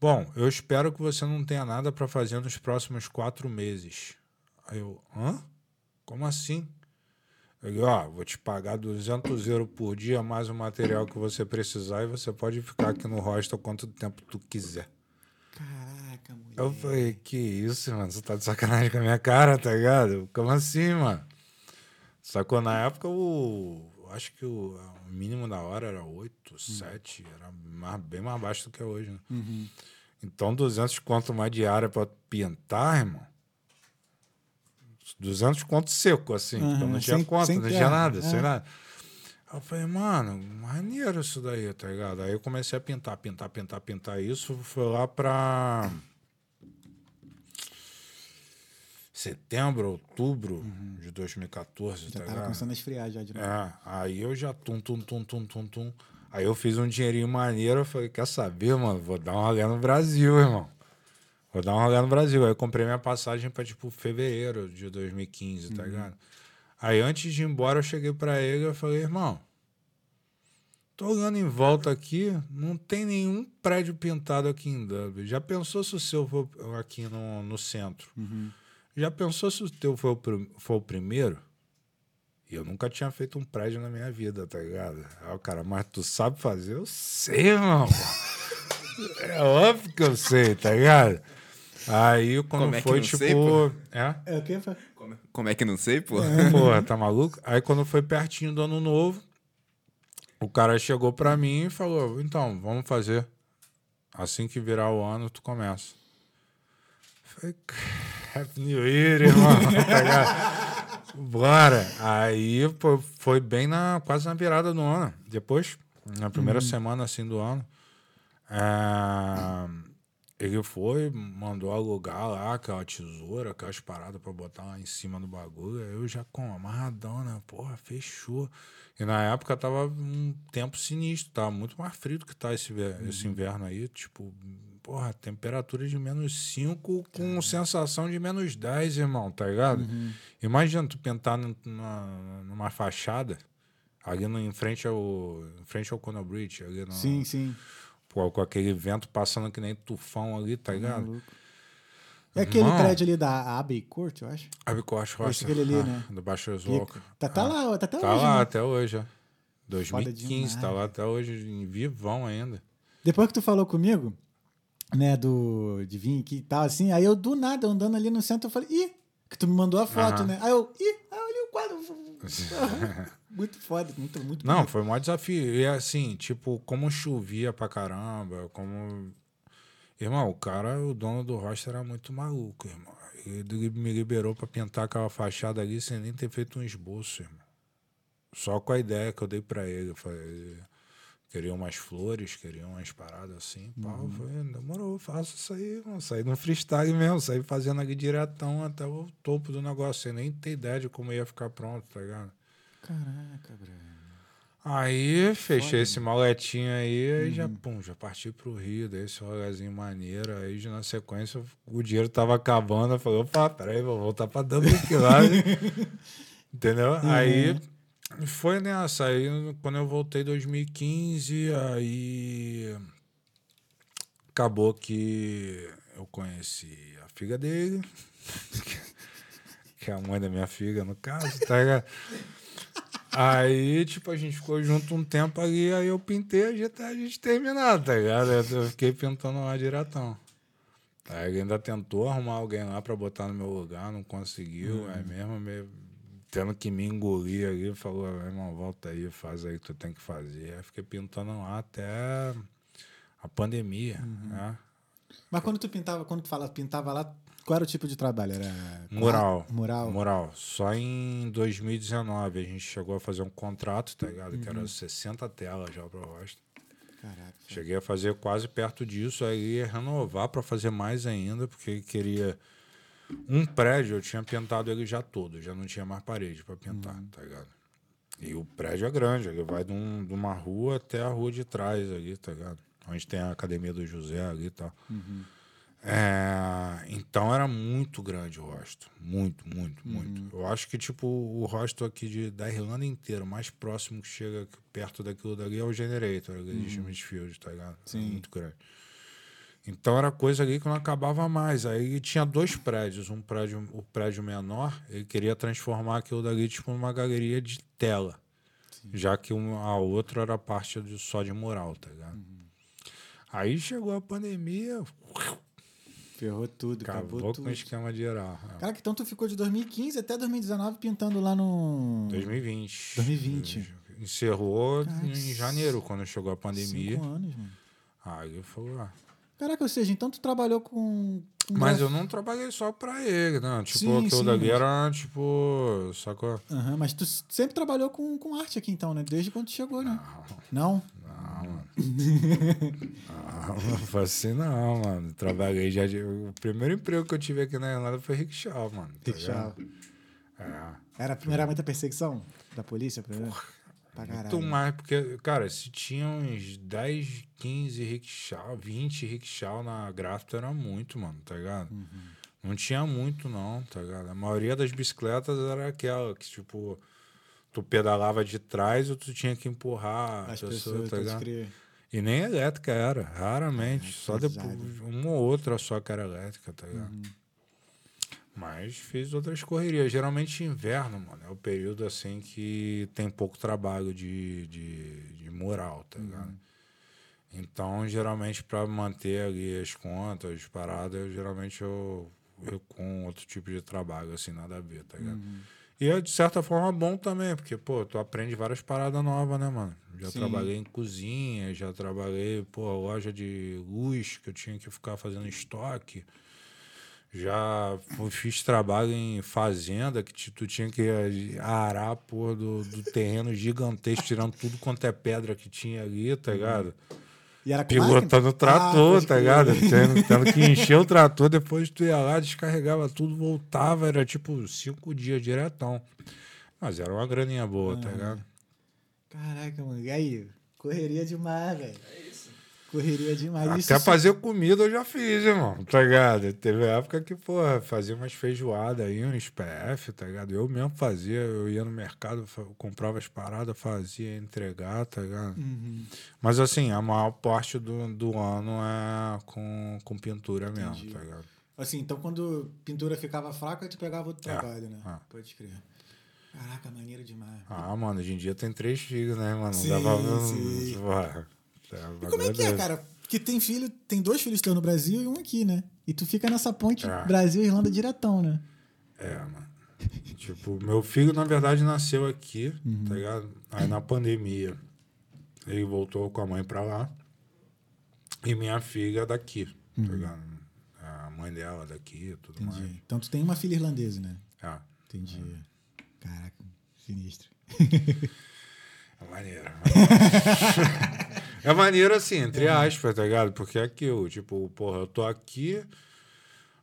Bom, eu espero que você não tenha nada pra fazer nos próximos quatro meses. Aí eu: Hã? Como assim? Ele, ó, vou te pagar 200 euros por dia mais o material que você precisar e você pode ficar aqui no hostel quanto tempo tu quiser. Caraca, mulher. Eu falei, que isso, mano? Você tá de sacanagem com a minha cara, tá ligado? Como assim, mano? Sacou? Na época, o... Acho que o, o mínimo da hora era 8, 7. Era mais- bem mais baixo do que é hoje, né? Então, 200 conto mais diária pra pintar, irmão. 200 conto seco, assim. porque eu não tinha sem- conta, sem não tinha terra, nada, é. sem nada. Aí eu falei, mano, maneiro isso daí, tá ligado? Aí eu comecei a pintar, pintar, pintar, pintar isso. Foi lá pra setembro, outubro de 2014, Já tá tava começando a esfriar já de novo. É, aí eu já tum, tum, tum, tum, tum, tum. Aí eu fiz um dinheirinho maneiro, eu falei, quer saber, mano? Vou dar uma olhada no Brasil, irmão. Vou dar uma olhada no Brasil. Aí eu comprei minha passagem pra, tipo, fevereiro de 2015, tá ligado? Aí antes de ir embora, eu cheguei pra ele e eu falei, irmão, tô olhando em volta aqui, não tem nenhum prédio pintado aqui em Dublin. Já pensou se o seu for aqui no, no centro? Já pensou se o teu foi o, foi o primeiro? E eu nunca tinha feito um prédio na minha vida, tá ligado? Aí o cara, mas tu sabe fazer? Eu sei, irmão. é óbvio que eu sei, tá ligado? Aí quando Como é que foi, não tipo. sei, é? É o? Fá? Como, como é que não sei, pô? Porra, tá maluco? Aí quando foi pertinho do ano novo, o cara chegou pra mim e falou: então, vamos fazer. Assim que virar o ano, tu começa. Falei, Happy New Year, irmão. tá? Bora. Aí pô, foi bem na, quase na virada do ano. Depois, na primeira semana assim do ano. É, ele foi, mandou alugar lá aquela tesoura, aquelas paradas pra botar lá em cima do bagulho. Aí Eu já com amarradão, né? Porra, fechou. E na época tava um tempo sinistro, tava muito mais frio do que tá esse, ver- esse inverno aí. Tipo, porra, temperatura de menos 5 com sensação de menos 10, irmão, tá ligado? Imagina tu pintar num- numa, numa fachada, ali no, em, frente ao, em frente ao Conor Bridge, ali no, Sim, sim. Pô, com aquele vento passando que nem tufão ali, tá ligado? Maluco. É aquele Irmão. prédio ali da Abbey Court, eu acho. Abicoche Esse Rocha. aquele ali, ah, né? Do Baixo Walker. tá, tá lá, tá até Tá hoje. lá né? até hoje, ó. 2015, tá lá até hoje, em vivão ainda. Depois que tu falou comigo, né, do de vir aqui e tal, assim, aí eu do nada, andando ali no centro, eu falei, ih, que tu me mandou a foto, Aham. né? Aí eu, ih, aí eu olhei o quadro. muito foda, muito, muito Não, bonito. foi o maior desafio. E assim, tipo, como chovia pra caramba, como. Irmão, o cara, o dono do roster era muito maluco, irmão. Ele me liberou pra pintar aquela fachada ali sem nem ter feito um esboço, irmão. Só com a ideia que eu dei pra ele. Eu falei, queria umas flores, queria umas paradas assim. Eu falei, demorou, faço isso aí, mano. Saí no freestyle mesmo, saí fazendo ali diretão até o topo do negócio, sem nem ter ideia de como ia ficar pronto, tá ligado? Caraca. Aí fechei Foda, esse maletinho aí, aí já, pum, já parti pro Rio, dei esse rolezinho maneiro. Aí na sequência o dinheiro tava acabando. Eu falei, opa, peraí, vou voltar pra Dublic lá. né? Entendeu? Aí foi nessa. Aí quando eu voltei em 2015, aí acabou que eu conheci a filha dele, que é a mãe da minha filha, no caso, tá ligado? Aí, tipo, a gente ficou junto um tempo ali, aí eu pintei a gente, a gente terminar, tá ligado? Eu fiquei pintando lá diretão. Aí ele ainda tentou arrumar alguém lá pra botar no meu lugar, não conseguiu. Aí mesmo, meio, tendo que me engolir ali, falou, "Ah, irmão, volta aí, faz aí o que tu tem que fazer. Aí fiquei pintando lá até a pandemia, né? Mas quando tu pintava, quando tu fala pintava lá, qual era o tipo de trabalho? Era Mural. Mural. Mural. Só em 2019 a gente chegou a fazer um contrato, tá ligado? Que era 60 telas já pro rosto. Caraca. Cheguei a fazer quase perto disso, aí ia renovar para fazer mais ainda, porque queria um prédio, eu tinha pintado ele já todo, já não tinha mais parede para pintar, tá ligado? E o prédio é grande, ele vai de, um- de uma rua até a rua de trás ali, tá ligado? Onde tem a academia do José ali e tal. É, então era muito grande o rosto. Muito, muito, muito. Eu acho que, tipo, o rosto aqui de, da Irlanda inteira, o mais próximo que chega perto daquilo dali é o Generator, ali de Smithfield, tá ligado? É Sim. muito grande. Então era coisa ali que não acabava mais. Aí tinha dois prédios. Um prédio, o prédio menor, ele queria transformar aquilo dali tipo numa galeria de tela. Já que uma, a outra era parte de, só de mural, tá ligado? Aí chegou a pandemia, Ferrou tudo, acabou, acabou com tudo. o esquema geral. É. Caraca, então tu ficou de 2015 até 2019 pintando lá no. 2020. 2020. Encerrou Caraca, em janeiro, quando chegou a pandemia. Cinco anos, mano. Aí foi lá. Caraca, ou seja, então tu trabalhou com. com Mas graf- eu não trabalhei só pra ele, não. Tipo, Sim, aquilo sim, dali mas- era, tipo, sacou? Aham, mas tu sempre trabalhou com, com arte aqui, então, né? Desde quando tu chegou, né? Não? Não, mano. não, não foi assim não, mano. Trabalhei já. de- O primeiro emprego que eu tive aqui na Irlanda foi rickshaw, mano. tá Rickshaw. É. Era, muita perseguição da polícia? Pra, pra caralho. Muito mais, porque, cara, se tinha uns 10, 15 rickshaw, 20 rickshaw na gráfica, era muito, mano, tá ligado? Uhum. Não tinha muito, não, tá ligado? A maioria das bicicletas era aquela que, tipo, tu pedalava de trás ou tu tinha que empurrar a As pessoa, pessoas, tá ligado? crer. E nem elétrica era, raramente. Ah, só depois, uma ou outra só que era elétrica, tá ligado? Uhum. Mas fiz outras correrias. Geralmente inverno, mano, é o período assim que tem pouco trabalho de, de, de mural, tá ligado? Então, geralmente, para manter ali as contas, as paradas, eu, geralmente eu, eu com outro tipo de trabalho, assim, nada a ver, tá ligado? E é, de certa forma, bom também, porque, pô, tu aprende várias paradas novas, né, mano? Já Sim. trabalhei em cozinha, já trabalhei, pô, loja de luz, que eu tinha que ficar fazendo estoque. Já fiz trabalho em fazenda, que tu tinha que eh, arar porra do, do terreno gigantesco, tirando tudo quanto é pedra que tinha ali, tá ligado? E era? Pilotando o Ah, trator, pode tá ligado? Tendo, tendo que encher o trator, depois tu ia lá, descarregava tudo, voltava, era tipo cinco dias diretão. Mas era uma graninha boa, tá ligado? Caraca, mano. E aí? Correria demais, velho. Isso. Correria demais. Isso Até sim- fazer comida eu já fiz, irmão, tá ligado? Teve época que, pô, fazia umas feijoadas aí, uns PF, tá ligado? Eu mesmo fazia, eu ia no mercado, comprava as paradas, fazia, ia entregar, tá ligado? Uhum. Mas assim, a maior parte do, do ano é com, com pintura mesmo, Entendi. tá ligado? Assim, então quando pintura ficava fraca, tu pegava outro É, trabalho, né? é. Pode crer. Caraca, maneiro demais. Ah, mano, hoje em dia tem três filhos, né, mano? Não Sim, dá pra. sim. Porra, é, E como é que é, cara? Porque tem filho, tem dois filhos teus no Brasil e um aqui, né? E tu fica nessa ponte É. Brasil e Irlanda diretão, né? É, mano. tipo, meu filho, na verdade, nasceu aqui, Uhum. tá ligado? Aí na pandemia, ele voltou com a mãe pra lá. E minha filha é daqui, tá ligado? A mãe dela é daqui e tudo Uhum. Entendi. mais. Então tu tem uma filha irlandesa, né? É, Entendi. Caraca, sinistro. é maneiro. é maneiro assim, entre aspas, tá ligado? Porque é aquilo, tipo, porra, eu tô aqui,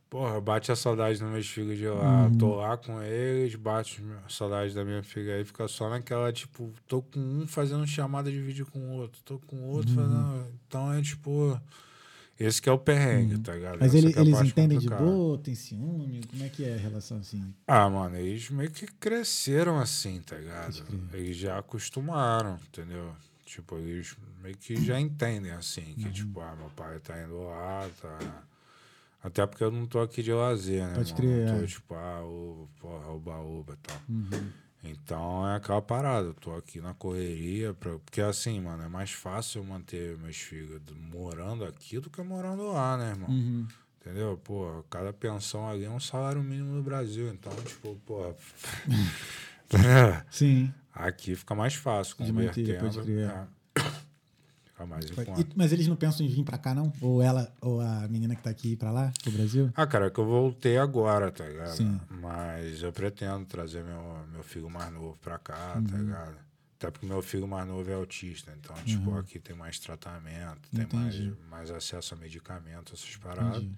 porra, bate a saudade dos meus filhos de lá, Uhum. tô lá com eles, bate a saudade da minha filha aí, fica só naquela, tipo, tô com um fazendo chamada de vídeo com o outro, tô com o outro Uhum. fazendo. Então é tipo. Esse que é o perrengue, tá ligado? Uhum. Mas ele- é eles entendem de boa, tem ciúme? Como é que é a relação assim? Ah, mano, eles meio que cresceram assim, tá ligado? Eles já acostumaram, entendeu? Tipo, eles meio que já entendem assim, Uhum. que tipo, ah, meu pai tá indo lá, tá. Até porque eu não tô aqui de lazer, né? Pode crer, tô, é. tipo, ah, o porra, uba-uba e tal. Uhum. Então é aquela parada, eu tô aqui na correria, pra... porque assim, mano, é mais fácil eu manter meus filhos morando aqui do que morando lá, né, irmão? Uhum. Entendeu? Pô, cada pensão ali é um salário mínimo no Brasil. Então, tipo, pô. entendeu? Sim. Aqui fica mais fácil manter, convertendo. é. Fica mais em E- mas eles não pensam em vir pra cá, não? Ou ela, ou a menina que tá aqui pra lá, pro Brasil? Ah, cara, é que eu voltei agora, tá ligado? Sim. Mas eu pretendo trazer meu, meu filho mais novo pra cá, Uhum. tá ligado? Até porque meu filho mais novo é autista. Então, tipo, aqui tem mais tratamento, tem mais, Uhum. Mais acesso a medicamento, essas paradas. Entendi.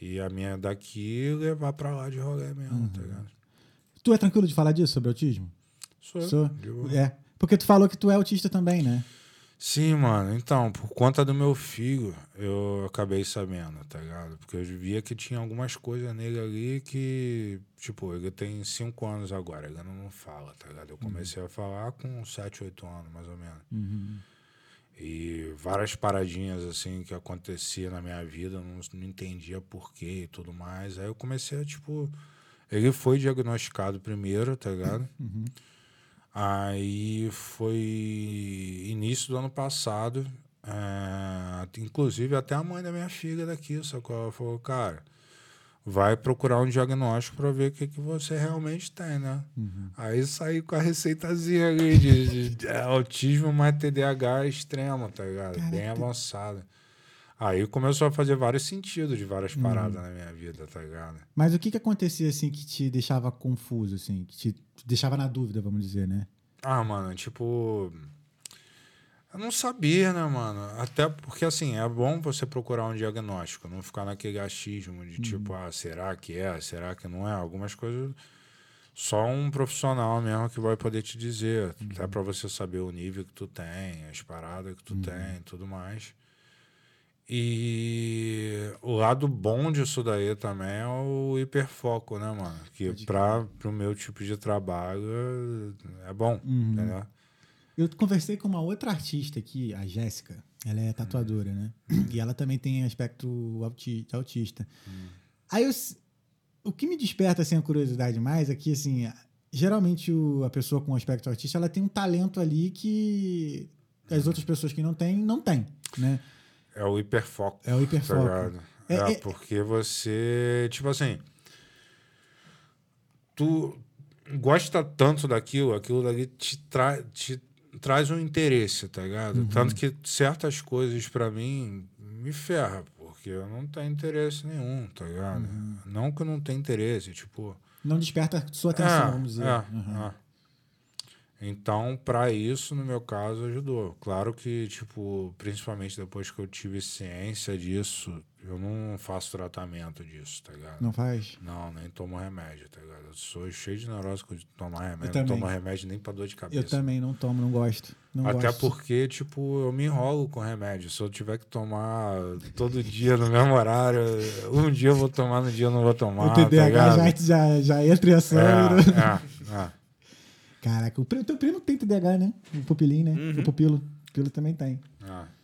E a minha daqui levar pra lá de rolê mesmo, Uhum. tá ligado? Tu é tranquilo de falar disso, sobre autismo? Sou. Sou. É. Porque tu falou que tu é autista também, né? Sim, mano. Então, por conta do meu filho, eu acabei sabendo, tá ligado? Porque eu via que tinha algumas coisas nele ali que, tipo, ele tem cinco anos agora, ele não fala, tá ligado? Eu comecei a falar com sete, oito anos, mais ou menos. Uhum. E várias paradinhas, assim, que acontecia na minha vida, eu não, não entendia porquê e tudo mais. Aí eu comecei a, tipo... Ele foi diagnosticado primeiro, tá ligado? Uhum. Aí foi início do ano passado. é, inclusive, até a mãe da minha filha daqui, sacou? Ela falou, cara, vai procurar um diagnóstico pra ver o que, que você realmente tem, né? Uhum. Aí saí com a receitazinha ali de, de- de autismo mais TDAH extremo, tá ligado? Bem Caraca. Aí começou a fazer vários sentidos de várias Uhum. paradas na minha vida, tá ligado? Mas o que que acontecia, assim, que te deixava confuso, assim? Que te deixava na dúvida, vamos dizer, né? Ah, mano, tipo. Eu não sabia, né, mano? Até porque, assim, é bom você procurar um diagnóstico, não ficar naquele achismo de tipo, ah, será que é? Será que não é? Algumas coisas. Só um profissional mesmo que vai poder te dizer. Até pra você saber o nível que tu tem, as paradas que tu tem e tudo mais. E o lado bom disso daí também é o hiperfoco, né, mano? Que pra, pro meu tipo de trabalho é bom, Uhum. entendeu? Eu conversei com uma outra artista aqui, a Jéssica. Ela é tatuadora, né? E ela também tem aspecto auti- autista. Aí eu o que me desperta assim, a curiosidade mais é que, assim, geralmente o- a pessoa com aspecto autista ela tem um talento ali que as outras pessoas que não têm, não têm, né? É o hiperfoco. É o hiperfoco. Tá? É- É, é- porque você, tipo assim, tu gosta tanto daquilo, aquilo dali te, tra te traz um interesse, tá ligado? Uhum. Tanto que certas coisas pra mim me ferra, porque eu não tenho interesse nenhum, tá ligado? Uhum. Não que eu não tenha interesse, tipo, Não desperta sua atenção, é, vamos dizer. é, Uhum. é. Então, para isso, no meu caso, ajudou. Claro que, tipo, principalmente depois que eu tive ciência disso, eu não faço tratamento disso, tá ligado? Não faz? Não, nem tomo remédio, tá ligado? Eu sou cheio de neurose de tomar remédio. Eu não tomo remédio nem pra dor de cabeça. Eu também não tomo, não gosto. Não Até gosto. porque, tipo, eu me enrolo com remédio. Se eu tiver que tomar todo dia no mesmo horário, um dia eu vou tomar, no dia eu não vou tomar. O TDAH tá já, ligado? já, já entra em ação. né? É, é, é. Caraca, o teu primo tem TDAH, né? O pupilinho, né? Uhum. O pupilo. O pupilo também tem. é.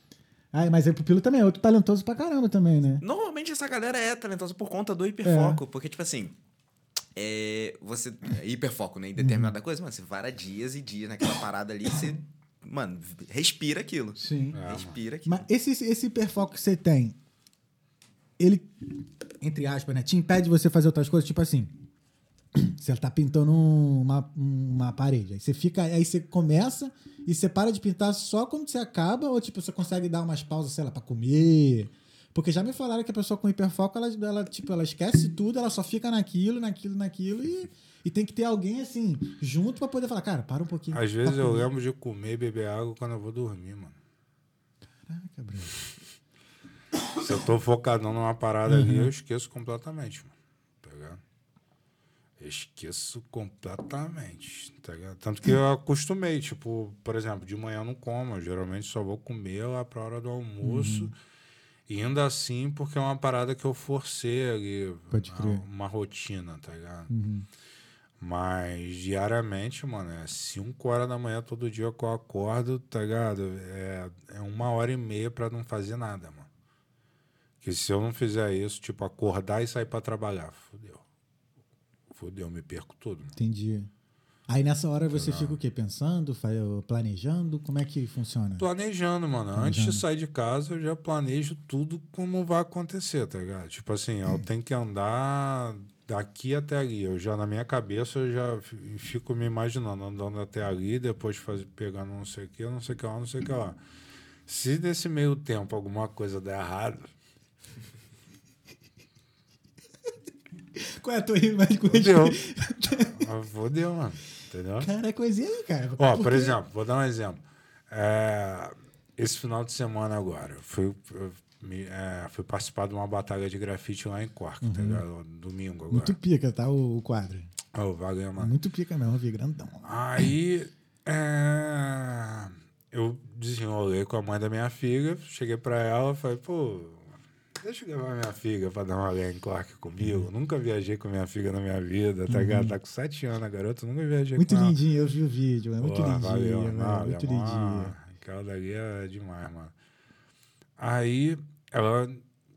Ah, mas o pupilo também é outro talentoso pra caramba também, né? Normalmente essa galera é talentosa por conta do É. hiperfoco. Porque, tipo assim, é, você. é hiperfoco, né? Em determinada Uhum. coisa, mano, você vara dias e dias naquela parada ali, você. Mano, respira aquilo. Sim. É, respira aquilo. Mas esse, esse hiperfoco que você tem, ele, entre aspas, né? Te impede de você fazer outras coisas, tipo assim. Você tá pintando uma, uma parede. Aí você fica. Aí você começa e você para de pintar só quando você acaba, ou tipo, você consegue dar umas pausas, sei lá, pra comer. Porque já me falaram que a pessoa com hiperfoco, ela, ela, tipo, ela esquece tudo, ela só fica naquilo, naquilo, naquilo, e, e tem que ter alguém assim, junto pra poder falar, cara, para um pouquinho. Às vezes pra eu comer. lembro de comer e beber água quando eu vou dormir, mano. Caraca, Bruno. Se eu tô focadão numa parada ali, eu esqueço completamente, mano. Esqueço completamente, tá ligado? Tanto que eu acostumei, tipo, por exemplo, de manhã eu não como, eu geralmente só vou comer lá pra hora do almoço. E ainda assim, porque é uma parada que eu forcei ali. Pode uma- crer. Uma rotina, tá ligado? Uhum. Mas diariamente, mano, é 5 horas da manhã todo dia que eu acordo, tá ligado? É, é uma hora e meia pra não fazer nada, mano. Que se eu não fizer isso, tipo, acordar e sair pra trabalhar, fodeu. Fodeu, me perco tudo. mano. Entendi. Aí nessa hora você fica o quê? Pensando, fa- planejando? Como é que funciona? Planejando, mano. Antes Planejando. de sair de casa, eu já planejo tudo como vai acontecer, tá ligado? Tipo assim, eu tenho que andar daqui até ali. Eu já, na minha cabeça, eu já fi- fico me imaginando andando até ali, depois faz, pegando não sei o que, não sei o que lá, não sei o que lá. Se nesse meio tempo alguma coisa der errado, Qual é a tua imagem com fodeu. Ah, fodeu, mano. Entendeu? Cara, coisinha aí, cara. Ó, Porque- por exemplo, vou dar um exemplo. É, esse final de semana agora, eu fui, eu me- é, fui participar de uma batalha de grafite lá em Cork, tá ligado? Domingo agora. Uhum. Muito pica, tá? O, o quadro. Ó, o Wagner, mano. Muito pica mesmo, eu vi grandão. Aí, é, eu desenrolei com a mãe da minha filha, cheguei pra ela e falei, pô, deixa eu levar minha filha pra dar uma olhada em Cork comigo. Nunca viajei com minha filha na minha vida, tá ligado? Tá com sete anos a garota, nunca viajei Uhum. Muito com ela. lindinho, eu vi o vídeo. É muito lindinho, valeu, velho, não, muito é mó- lindinho. Aquela dali é demais, mano. Aí ela.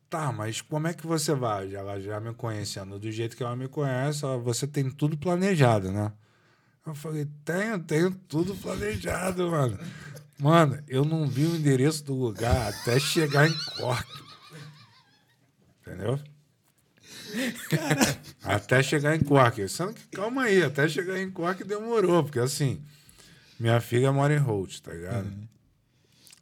Tá, mas como é que você vai? Ela já me conhecendo do jeito que ela me conhece, ela, você tem tudo planejado, né? Eu falei, tenho, tenho tudo planejado, mano. Mano, eu não vi o endereço do lugar até chegar em Cork. Entendeu? Até chegar em Cork. Sendo que, calma aí, até chegar em Cork demorou, porque assim, minha filha mora em Holt, tá ligado?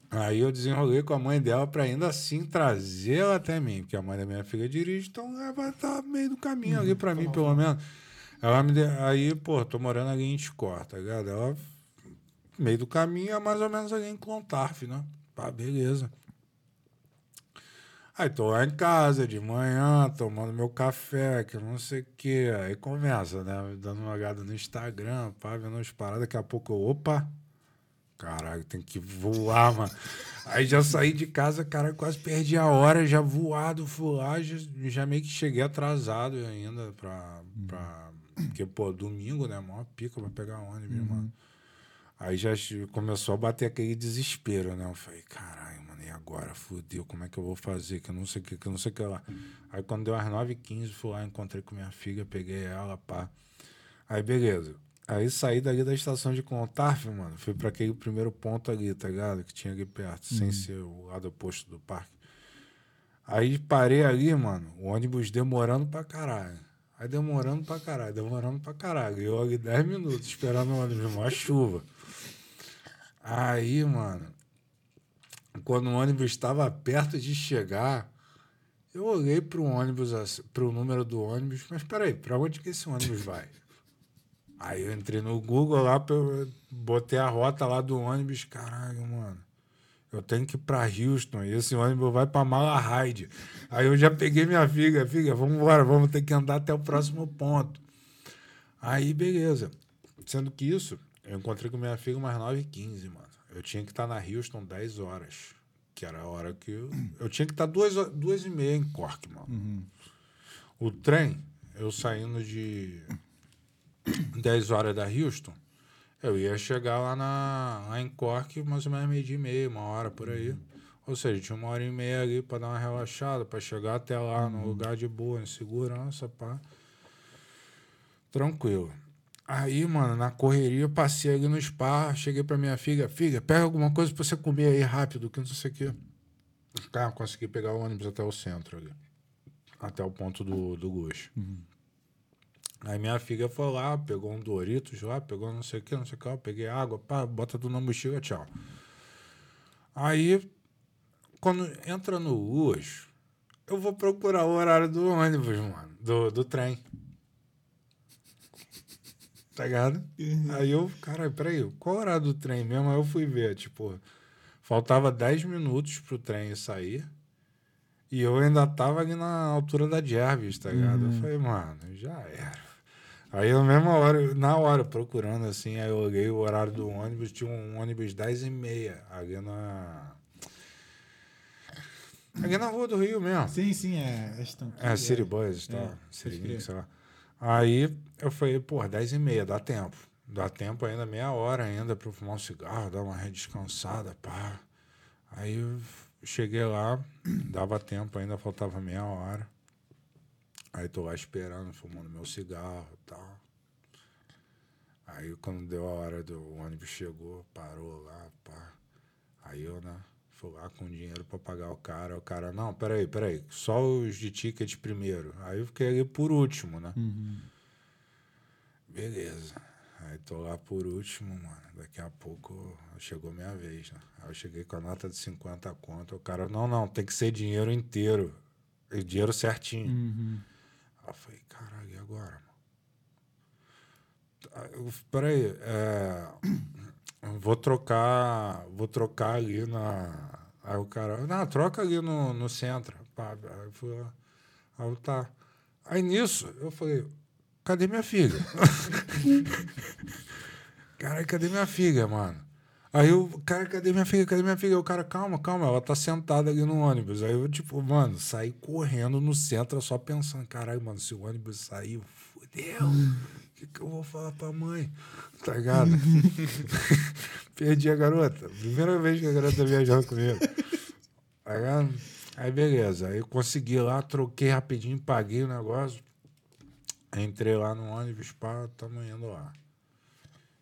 Aí eu desenrolei com a mãe dela pra ainda assim trazer ela até mim, porque a mãe da minha filha dirige, então ela vai estar meio do caminho ali pra mim, pelo menos. Ela me de... Aí, pô, tô morando ali em Escor, tá ligado? Ela, meio do caminho, é mais ou menos ali em Clontarf, né? Pá, beleza. Aí tô lá em casa de manhã, tomando meu café, que não sei o quê. Aí começa, né? Dando uma olhada no Instagram, pá, vendo umas paradas. Daqui a pouco eu, opa, caralho, tem que voar, mano. Aí já saí de casa, cara, quase perdi a hora, já voado, fui lá, já, já meio que cheguei atrasado ainda pra. pra porque, pô, domingo, né? Mó pica pra pegar ônibus, mano. Aí já começou a bater aquele desespero, né? Eu falei, caralho, agora? Fudeu, como é que eu vou fazer? Que eu não sei o que, que eu não sei o que lá. Aí quando deu às 9h15, fui lá, encontrei com minha filha, peguei ela, pá. Aí beleza. Aí saí dali da estação de Clontarf, mano. Fui pra aquele primeiro ponto ali, tá ligado? Que tinha ali perto, sem ser o lado oposto do parque. Aí parei ali, mano, o ônibus demorando pra caralho. Aí demorando pra caralho, demorando pra caralho. Eu ali 10 minutos esperando o ônibus, uma chuva. Aí, mano, quando o ônibus estava perto de chegar, eu olhei pro ônibus, assim, pro número do ônibus, mas peraí, pra onde que esse ônibus vai? Aí eu entrei no Google lá, botei a rota lá do ônibus. Caralho, mano. Eu tenho que ir pra Houston. E esse ônibus vai pra Malahide. Aí eu já peguei minha filha. Filha, vamos embora, vamos ter que andar até o próximo ponto. Aí, beleza. Sendo que isso, eu encontrei com minha filha umas 9h15, mano. Eu tinha que estar na Houston 10 horas. Que era a hora que eu. Eu tinha que estar duas, duas e meia em Cork, mano. O trem, eu saindo de 10 horas da Houston, eu ia chegar lá, na, lá em Cork mais ou menos meio dia e meia, uma hora por aí. Ou seja, tinha uma hora e meia ali pra dar uma relaxada, pra chegar até lá no lugar de boa, em segurança, pá. Tranquilo. Aí, mano, na correria, eu passei ali no spa, cheguei pra minha filha, filha, pega alguma coisa pra você comer aí rápido, que não sei o quê. Cara, consegui pegar o ônibus até o centro ali. Até o ponto do, do Gush. Aí minha filha foi lá, pegou um Doritos lá, pegou não sei o que, não sei o que, eu peguei água, pá, bota tudo na mochila, tchau. Aí, quando entra no Gush, eu vou procurar o horário do ônibus, mano, do, do trem. Tá ligado? Aí eu, caralho, peraí, qual horário do trem mesmo? Aí eu fui ver, tipo, faltava 10 minutos pro trem sair. E eu ainda tava ali na altura da Jervis, tá ligado? Eu falei, mano, já era. Aí na mesma hora, na hora, procurando assim, aí eu olhei o horário do ônibus, tinha um ônibus 10 e meia ali na. Ali na rua do Rio mesmo. Sim, sim, é. É, City Boys. É, City pode crer. Geek, sei lá. Aí eu falei, pô, 10 e meia, dá tempo. Dá tempo ainda, meia hora ainda eu fumar um cigarro, dar uma redescansada, pá. Aí cheguei lá, dava tempo ainda, faltava meia hora. Aí tô lá esperando, fumando meu cigarro e tal. Aí quando deu a hora do ônibus chegou, parou lá, pá. Aí eu, né, fui lá com dinheiro pra pagar o cara. O cara, não, peraí, peraí, só os de ticket primeiro. Aí eu fiquei ali por último, né? Beleza. Aí tô lá por último, mano. Daqui a pouco chegou minha vez, né? Aí eu cheguei com a nota de 50 conto. O cara, não, não, tem que ser dinheiro inteiro. E dinheiro certinho. Uhum. Aí eu falei, caralho, e agora, mano? Eu, Peraí, é, vou trocar, vou trocar ali na... Aí o cara, não, troca ali no, no centro. Aí eu fui lá. Aí tá. Aí nisso, eu falei, cadê minha filha? Caralho, cadê minha filha, mano? Aí eu, cara, cadê minha filha? Cadê minha filha? O cara, calma, calma, ela tá sentada ali no ônibus. Aí eu, tipo, mano, saí correndo no centro só pensando, caralho, mano, se o ônibus saiu, fudeu. Que, que eu vou falar pra mãe? Tá ligado? Perdi a garota. Primeira vez que a garota viajando comigo. Tá ligado? Aí beleza. Aí eu consegui lá, troquei rapidinho, paguei o negócio. Entrei lá no ônibus, pá, tamo indo lá.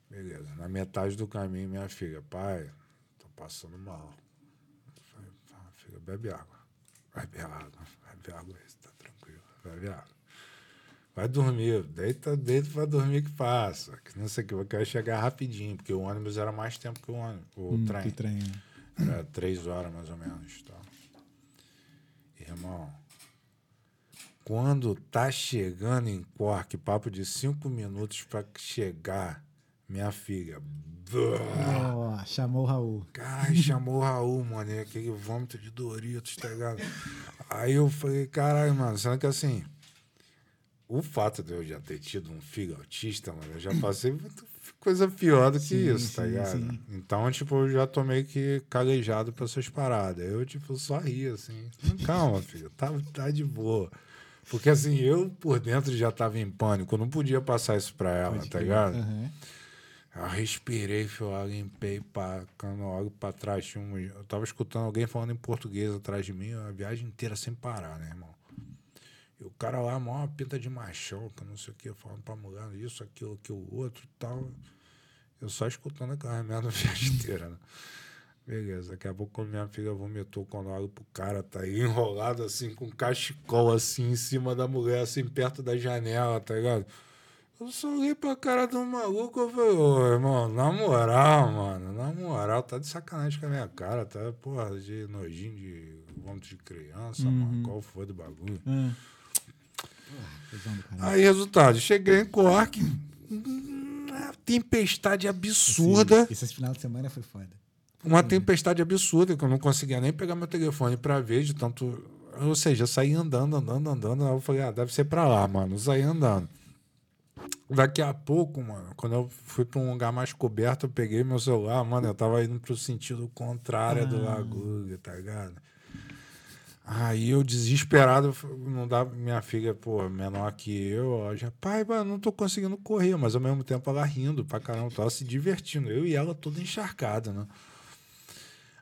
Beleza. Na metade do caminho, minha filha, pai, tô passando mal. Falei, filha, bebe água. Vai beber água. Vai beber água, isso tá tranquilo. Vai beber água. Vai dormir, deita, deita pra dormir que passa. Que não sei o que, eu quero chegar rapidinho, porque o ônibus era mais tempo que o ônibus, o Hum, trem. Trem. é. Era três horas mais ou menos. Tá? Irmão, quando tá chegando em Cork, papo de cinco minutos pra chegar, minha filha. Ó, chamou o Raul. Caralho, chamou o Raul, mano. Aquele vômito de Doritos, tá ligado? Aí eu falei, caralho, mano, sendo que assim, o fato de eu já ter tido um filho autista, mano, eu já passei coisa pior do que Sim, isso, tá sim, ligado? sim. Então, tipo, eu já tô meio que calejado pra essas paradas. Eu, tipo, só ria, assim. Calma, filho, tá, tá de boa. Porque, assim, eu por dentro já tava em pânico, eu não podia passar isso pra ela, Pode tá crer. ligado? Aham. Eu respirei, fui lá, limpei, eu olho pra trás, tinha um, eu tava escutando alguém falando em português atrás de mim, a viagem inteira sem parar, né, irmão? E o cara lá, maior pinta de machão, que não sei o que, falando pra mulher isso, aquilo, aquilo, outro e tal. Eu só escutando aquela merda a viagem inteira, né? Beleza, daqui a pouco quando minha filha vomitou, quando eu olho pro cara, tá aí enrolado assim, com um cachecol assim, em cima da mulher, assim, perto da janela, tá ligado? Eu só olhei pra cara do maluco e falei, ô, irmão, na moral, mano, na moral, tá de sacanagem com a minha cara, tá, porra, de nojinho de vômito de criança, mano, qual foi do bagulho? Ah. Porra, cuzão do caralho. Aí, resultado, cheguei em Cork, tempestade absurda. Esse, esse final de semana foi foda. Uma tempestade absurda que eu não conseguia nem pegar meu telefone pra ver de tanto. Ou seja, eu saí andando, andando, andando. Aí eu falei, ah, deve ser pra lá, mano. Eu saí andando. Daqui a pouco, mano, quando eu fui pra um lugar mais coberto, eu peguei meu celular, mano, eu tava indo pro sentido contrário do Ah. Laguga, tá ligado? Aí eu desesperado, não dá minha filha, pô, menor que eu, ó, já, pai, mano, não tô conseguindo correr, mas ao mesmo tempo ela rindo pra caramba, tava se divertindo, eu e ela toda encharcada, né?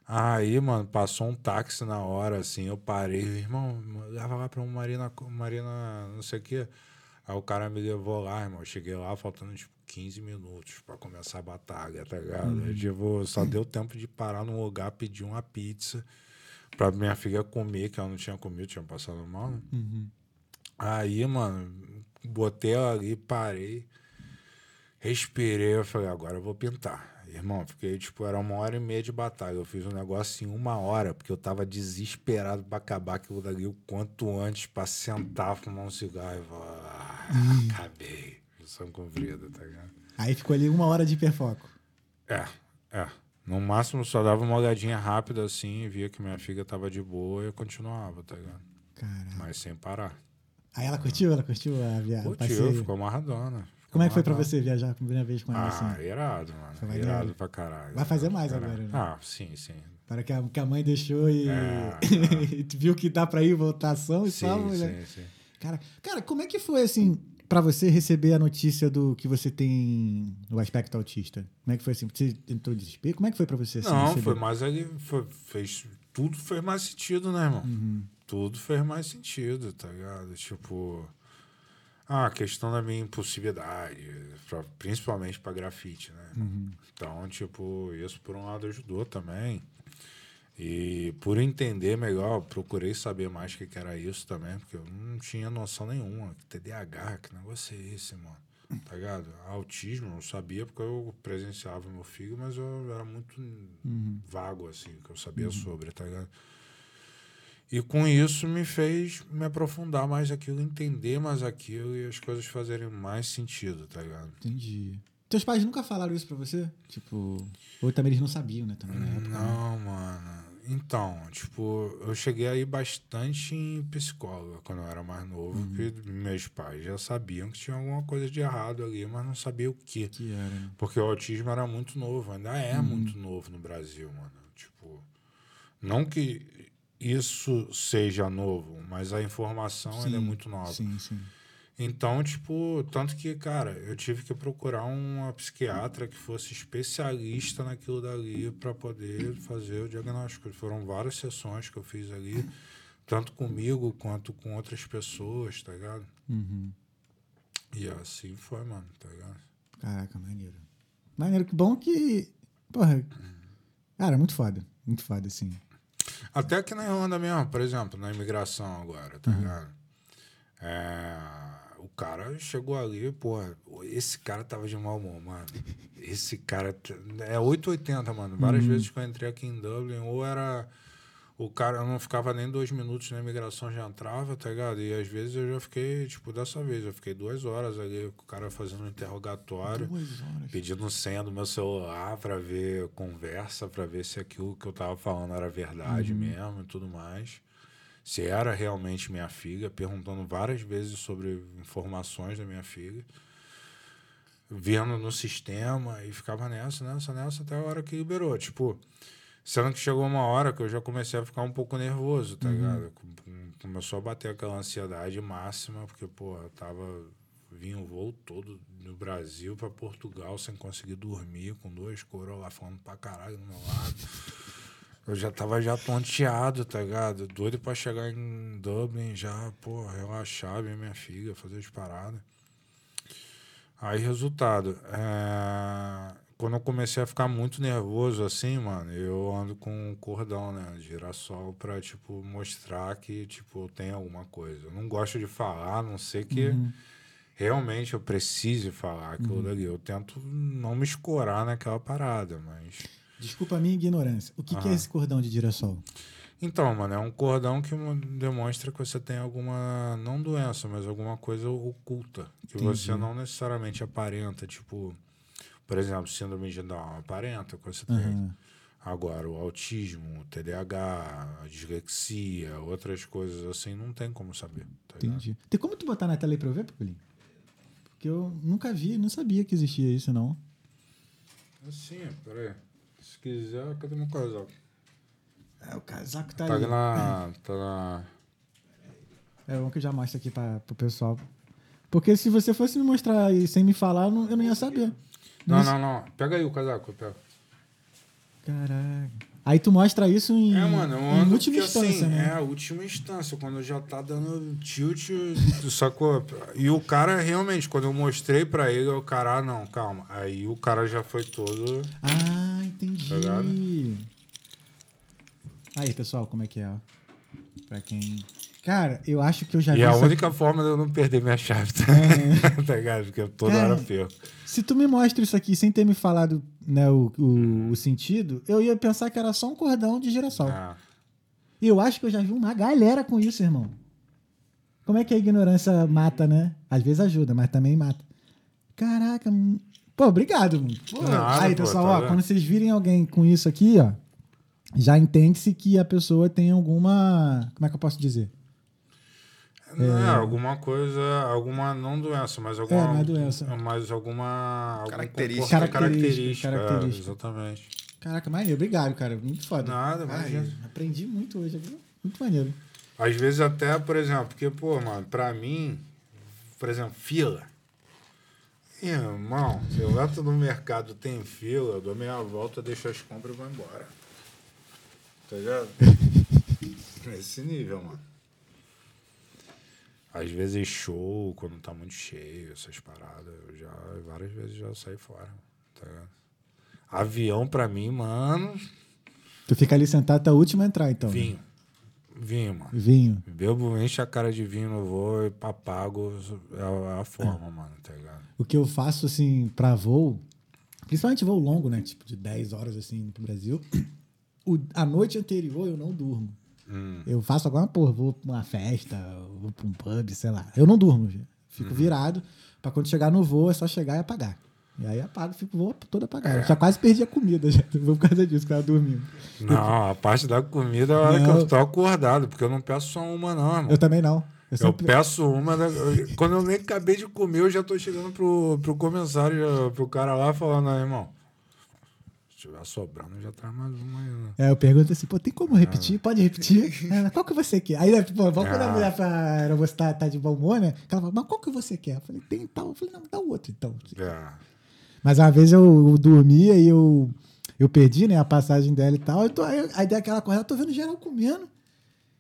Aí, mano, passou um táxi na hora, assim, eu parei, irmão, leva lá pra uma Marina, Marina, não sei o quê. Aí o cara me levou lá, irmão. Eu cheguei lá faltando, tipo, 15 minutos pra começar a batalha, tá ligado? Aí, tipo, só deu tempo de parar num lugar, pedir uma pizza pra minha filha comer, que ela não tinha comido, tinha passado mal, né? Aí, mano, botei ela ali, parei, respirei, eu falei, agora eu vou pintar. Irmão, fiquei, tipo, era uma hora e meia de batalha. Eu fiz um negócio em uma hora, porque eu tava desesperado pra acabar aquilo dali o quanto antes pra sentar, fumar um cigarro e falar, ah, acabei. Missão cumprida, tá ligado? Aí ficou ali uma hora de hiperfoco. É, é. No máximo só dava uma olhadinha rápida assim, via que minha filha tava de boa e eu continuava, tá ligado? Caralho. Mas sem parar. Aí ela curtiu? Ela curtiu a viagem? Curtiu, passeio? ficou amarradona. Ficou Como é que foi pra amarradona. você viajar a primeira vez com ela Ah, assim? irado, mano. Foi irado maneiro. pra caralho. Vai fazer mais Caralho. agora, né? Ah, sim, sim. Para que a, que a mãe deixou e, É, e viu que dá pra ir votação e Sim, só. sim, né? sim. Cara, cara, como é que foi assim pra você receber a notícia do que você tem o aspecto autista? Como é que foi assim? Você entrou em desespero? Como é que foi pra você assim, Não, receber? foi mais ali. Foi, fez, tudo fez mais sentido, né, irmão? Uhum. Tudo fez mais sentido, tá ligado? Tipo. Ah, a questão da minha impulsividade, pra- principalmente pra grafite, né? Uhum. Então, tipo, isso por um lado ajudou também. E por entender melhor, procurei saber mais o que, que era isso também, porque eu não tinha noção nenhuma. TDAH, que negócio é esse, mano? Tá ligado? Autismo, eu não sabia porque eu presenciava meu filho, mas eu era muito Uhum. vago, assim, que eu sabia sobre, tá ligado? E com isso me fez me aprofundar mais aquilo, entender mais aquilo e as coisas fazerem mais sentido, tá ligado? Entendi. Teus pais nunca falaram isso pra você? Tipo, ou também eles não sabiam, né? Também na época. né? Não, mano. Então, tipo, eu cheguei aí bastante em psicóloga quando eu era mais novo, porque meus pais já sabiam que tinha alguma coisa de errado ali, mas não sabia o que. Que era? Porque o autismo era muito novo, ainda é muito novo no Brasil, mano. Tipo, não que isso seja novo, mas a informação ainda é Sim, muito nova. Sim, sim. Então, tipo, tanto que, cara, eu tive que procurar uma psiquiatra que fosse especialista naquilo dali para poder fazer o diagnóstico. Foram várias sessões que eu fiz ali, tanto comigo quanto com outras pessoas, tá ligado? Uhum. E assim foi, mano, tá ligado? Caraca, maneiro. Maneiro, que bom que. Porra. Cara, muito foda. Muito foda, assim. Até aqui na Irlanda mesmo, por exemplo, na imigração agora, tá Uhum. ligado? É, o cara chegou ali, porra, esse cara tava de mau humor, mano. Esse cara é 880, mano. Várias Uhum. vezes que eu entrei aqui em Dublin, ou era o cara, eu não ficava nem dois minutos na imigração, já entrava, tá ligado? E às vezes eu já fiquei, tipo, dessa vez, eu fiquei duas horas ali, com o cara fazendo um interrogatório Duas horas. pedindo senha do meu celular pra ver conversa, pra ver se aquilo que eu tava falando era verdade mesmo e tudo mais. Se era realmente minha filha, perguntando várias vezes sobre informações da minha filha. Vendo no sistema e ficava nessa, nessa, nessa, até a hora que liberou. Tipo, sendo que chegou uma hora que eu já comecei a ficar um pouco nervoso, tá ligado? Com- com- Começou a bater aquela ansiedade máxima, porque, pô, eu tava. Vim o voo todo no Brasil pra Portugal sem conseguir dormir, com duas coroas lá falando pra caralho do meu lado. Eu já tava já tonteado, tá ligado? Doido pra chegar em Dublin já, pô, relaxar, ver minha filha, fazer as paradas. Aí, resultado, é, quando eu comecei a ficar muito nervoso assim, mano, eu ando com um cordão, né, girassol pra, tipo, mostrar que, tipo, eu tenho alguma coisa. Eu não gosto de falar, a não sei que realmente eu precise falar aquilo dali. Eu tento não me escorar naquela parada, mas... Desculpa a minha ignorância. O que, que é Aham. esse cordão de girassol? Então, mano, é um cordão que mo- demonstra que você tem alguma, não doença, mas alguma coisa oculta, que Entendi. você não necessariamente aparenta, tipo, Por exemplo, síndrome de Down aparenta com esse treino. Agora, o autismo, o TDAH, a dislexia, outras coisas assim, não tem como saber. Tá ligado? Entendi. Tem como tu botar na tela aí pra eu ver, Pupulinho? Porque eu nunca vi, não sabia que existia isso, não. Assim, peraí. Se quiser, cadê meu casaco? É, o casaco tá, Tá ali. na. Tá na. É bom que eu já mostro aqui pra, pro pessoal. Porque se você fosse me mostrar aí sem me falar, eu não, eu não ia saber. Não, Mas- não, não. Pega aí o casaco, eu pego. Caraca. Aí tu mostra isso em, É, mano, eu em ando última porque, instância, assim, né? É, a última instância, quando já tá dando tilt, sacou? E o cara, realmente, quando eu mostrei pra ele, o cara, ah, não, calma. Aí o cara já foi todo. Ah, Aí, pessoal, como é que é? Pra quem. Cara, eu acho que eu já E vi. é a isso única forma de eu não perder minha chave, tá, tá ligado? Porque eu toda Cara, hora perco. Se tu me mostra isso aqui sem ter me falado né, o, o, o sentido, eu ia pensar que era só um cordão de girassol. Ah, E eu acho que eu já vi uma galera com isso, irmão. Como é que a ignorância mata, né? Às vezes ajuda, mas também mata. Caraca. Pô, obrigado. Pô, Nada, aí, pô, pessoal, tá ó, quando vocês virem alguém com isso aqui, ó, já entende-se que a pessoa tem alguma. Como é que eu posso dizer? Não, é, alguma coisa, alguma, não doença, mas alguma. não é doença. Mas alguma. algum Característica. Característica, Característica, é, exatamente. Caraca, maneiro, obrigado, cara. Muito foda. Nada, imagina. aprendi muito hoje, viu? Muito maneiro. Às vezes até, por exemplo, porque, pô, mano, pra mim, por exemplo, fila. Irmão, se eu entro no mercado tem fila, eu dou meia volta, deixo as compras e vou embora. Tá ligado? Esse nível, mano. Às vezes show, quando tá muito cheio, essas paradas, eu já, várias vezes já saí fora, tá ligado? Avião pra mim, mano, Tu fica ali sentado até a última entrar, então. né? vinho. Vinho, mano. Vinho. Bebo, enche a cara de vinho no voo e papago é a, é a forma, mano, tá ligado? O que eu faço, assim, pra voo, principalmente voo longo, né? Tipo, de 10 horas, assim, pro Brasil. O, a noite anterior eu não durmo. Hum. Eu faço alguma porra, vou pra uma festa, vou pra um pub, sei lá. Eu não durmo, Uhum. fico virado, pra quando chegar no voo é só chegar e apagar. E aí apago, fico voo todo apagado. É. Eu já quase perdi a comida, já. Por causa disso, que eu tava dormindo. Não, a parte da comida é a hora que eu tô acordado, porque eu não peço só uma, não, irmão. Eu também não. Eu Eu sempre... peço uma, né? Eu- quando eu nem acabei de comer, eu já tô chegando pro, pro comissário, já- pro cara lá, falando, aí, irmão, se tiver sobrando, já traz mais uma aí, né? É, eu pergunto assim, pô, tem como repetir? Ah. Pode repetir? Ela, qual que você quer? Aí, né, pô, vamos quando a Ah. mulher pra você tá, tá de bom humor, né? Ela fala, mas qual que você quer? Eu falei, tem tal. Eu falei, não, dá o outro, então. É. Mas uma vez eu, eu dormia e eu, eu perdi, né, a passagem dela e tal. Eu tô, aí, aí dei aquela eu tô vendo geral comendo.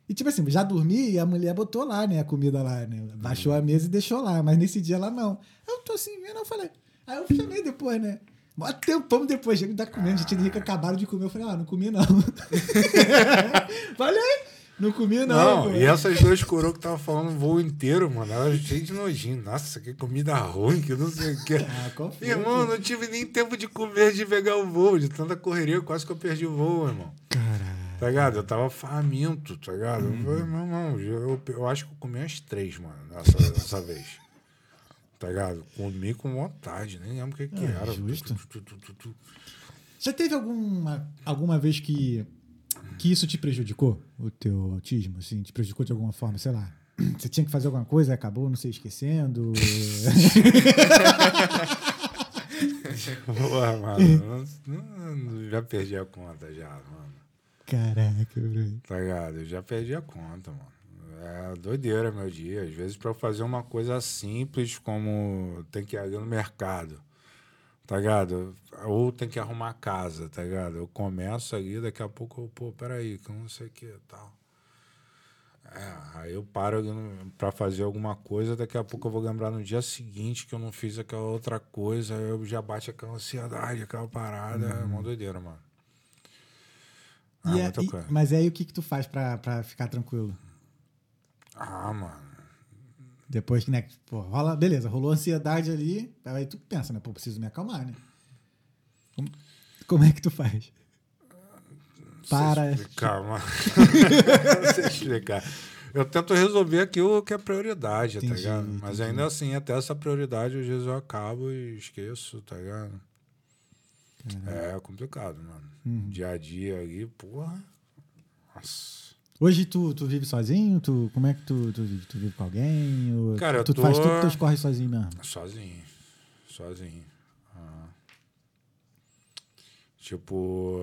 E tipo assim, já dormi e a mulher botou lá, né, a comida lá, né? Baixou a mesa e deixou lá. Mas nesse dia ela não. Eu tô assim vendo, eu falei. Aí eu chamei depois, né? Mó tempão depois, já tá comendo, tinha que acabaram de comer. Eu falei, ah, não comi não. falei, não comi não. Não, e essas duas coroas que tava falando o voo inteiro, mano, elas cheias de nojinho. Nossa, que comida ruim, que não sei o que. Ah, Irmão, não tive nem tempo de comer, de pegar o voo, de tanta correria, quase que eu perdi o voo, irmão. Caralho. Tá ligado? Eu tava faminto, tá ligado? Uhum. Eu falei, meu irmão, eu, eu acho que eu comi umas três, mano, dessa, dessa vez. Tá ligado? Comi com vontade, nem lembro o que, que Ah, era. justo. Tu, tu, tu, tu. Já teve alguma, alguma vez que, que isso te prejudicou? O teu autismo, assim, te prejudicou de alguma forma, sei lá? Você tinha que fazer alguma coisa acabou, não sei, esquecendo. Porra, mano, não- não- já perdi a conta já, mano. Caraca, bro. Tá ligado? Eu já perdi a conta, mano. É doideira meu dia. Às vezes, pra eu fazer uma coisa simples, como tem que ir ali no mercado, tá ligado? Ou tem que arrumar a casa, tá ligado? Eu começo ali, daqui a pouco eu, pô, peraí, que eu não sei o que tal. É, aí eu paro pra fazer alguma coisa, daqui a pouco eu vou lembrar no dia seguinte que eu não fiz aquela outra coisa, aí eu já bate aquela ansiedade, aquela parada. É uma doideira, mano. Ah, E é- e- mas aí o que, que tu faz pra ficar tranquilo? Ah, mano. Depois que, né? Pô, rola, beleza, rolou ansiedade ali, aí tu pensa, né? Pô, preciso me acalmar, né? Como, como é que tu faz? Para. Calma. Não sei explicar. Eu tento resolver aquilo que é prioridade, Entendi, tá ligado? Mas entendi. ainda assim, até essa prioridade, às vezes eu acabo e esqueço, tá ligado? É complicado, mano. Dia a dia ali, porra. Nossa. Hoje tu, tu vive sozinho? Tu, como é que tu, tu vive? Tu vive com alguém? Ou Cara, eu tu tô- faz tudo teus corres sozinho mesmo? Sozinho. Sozinho. Ah. Tipo,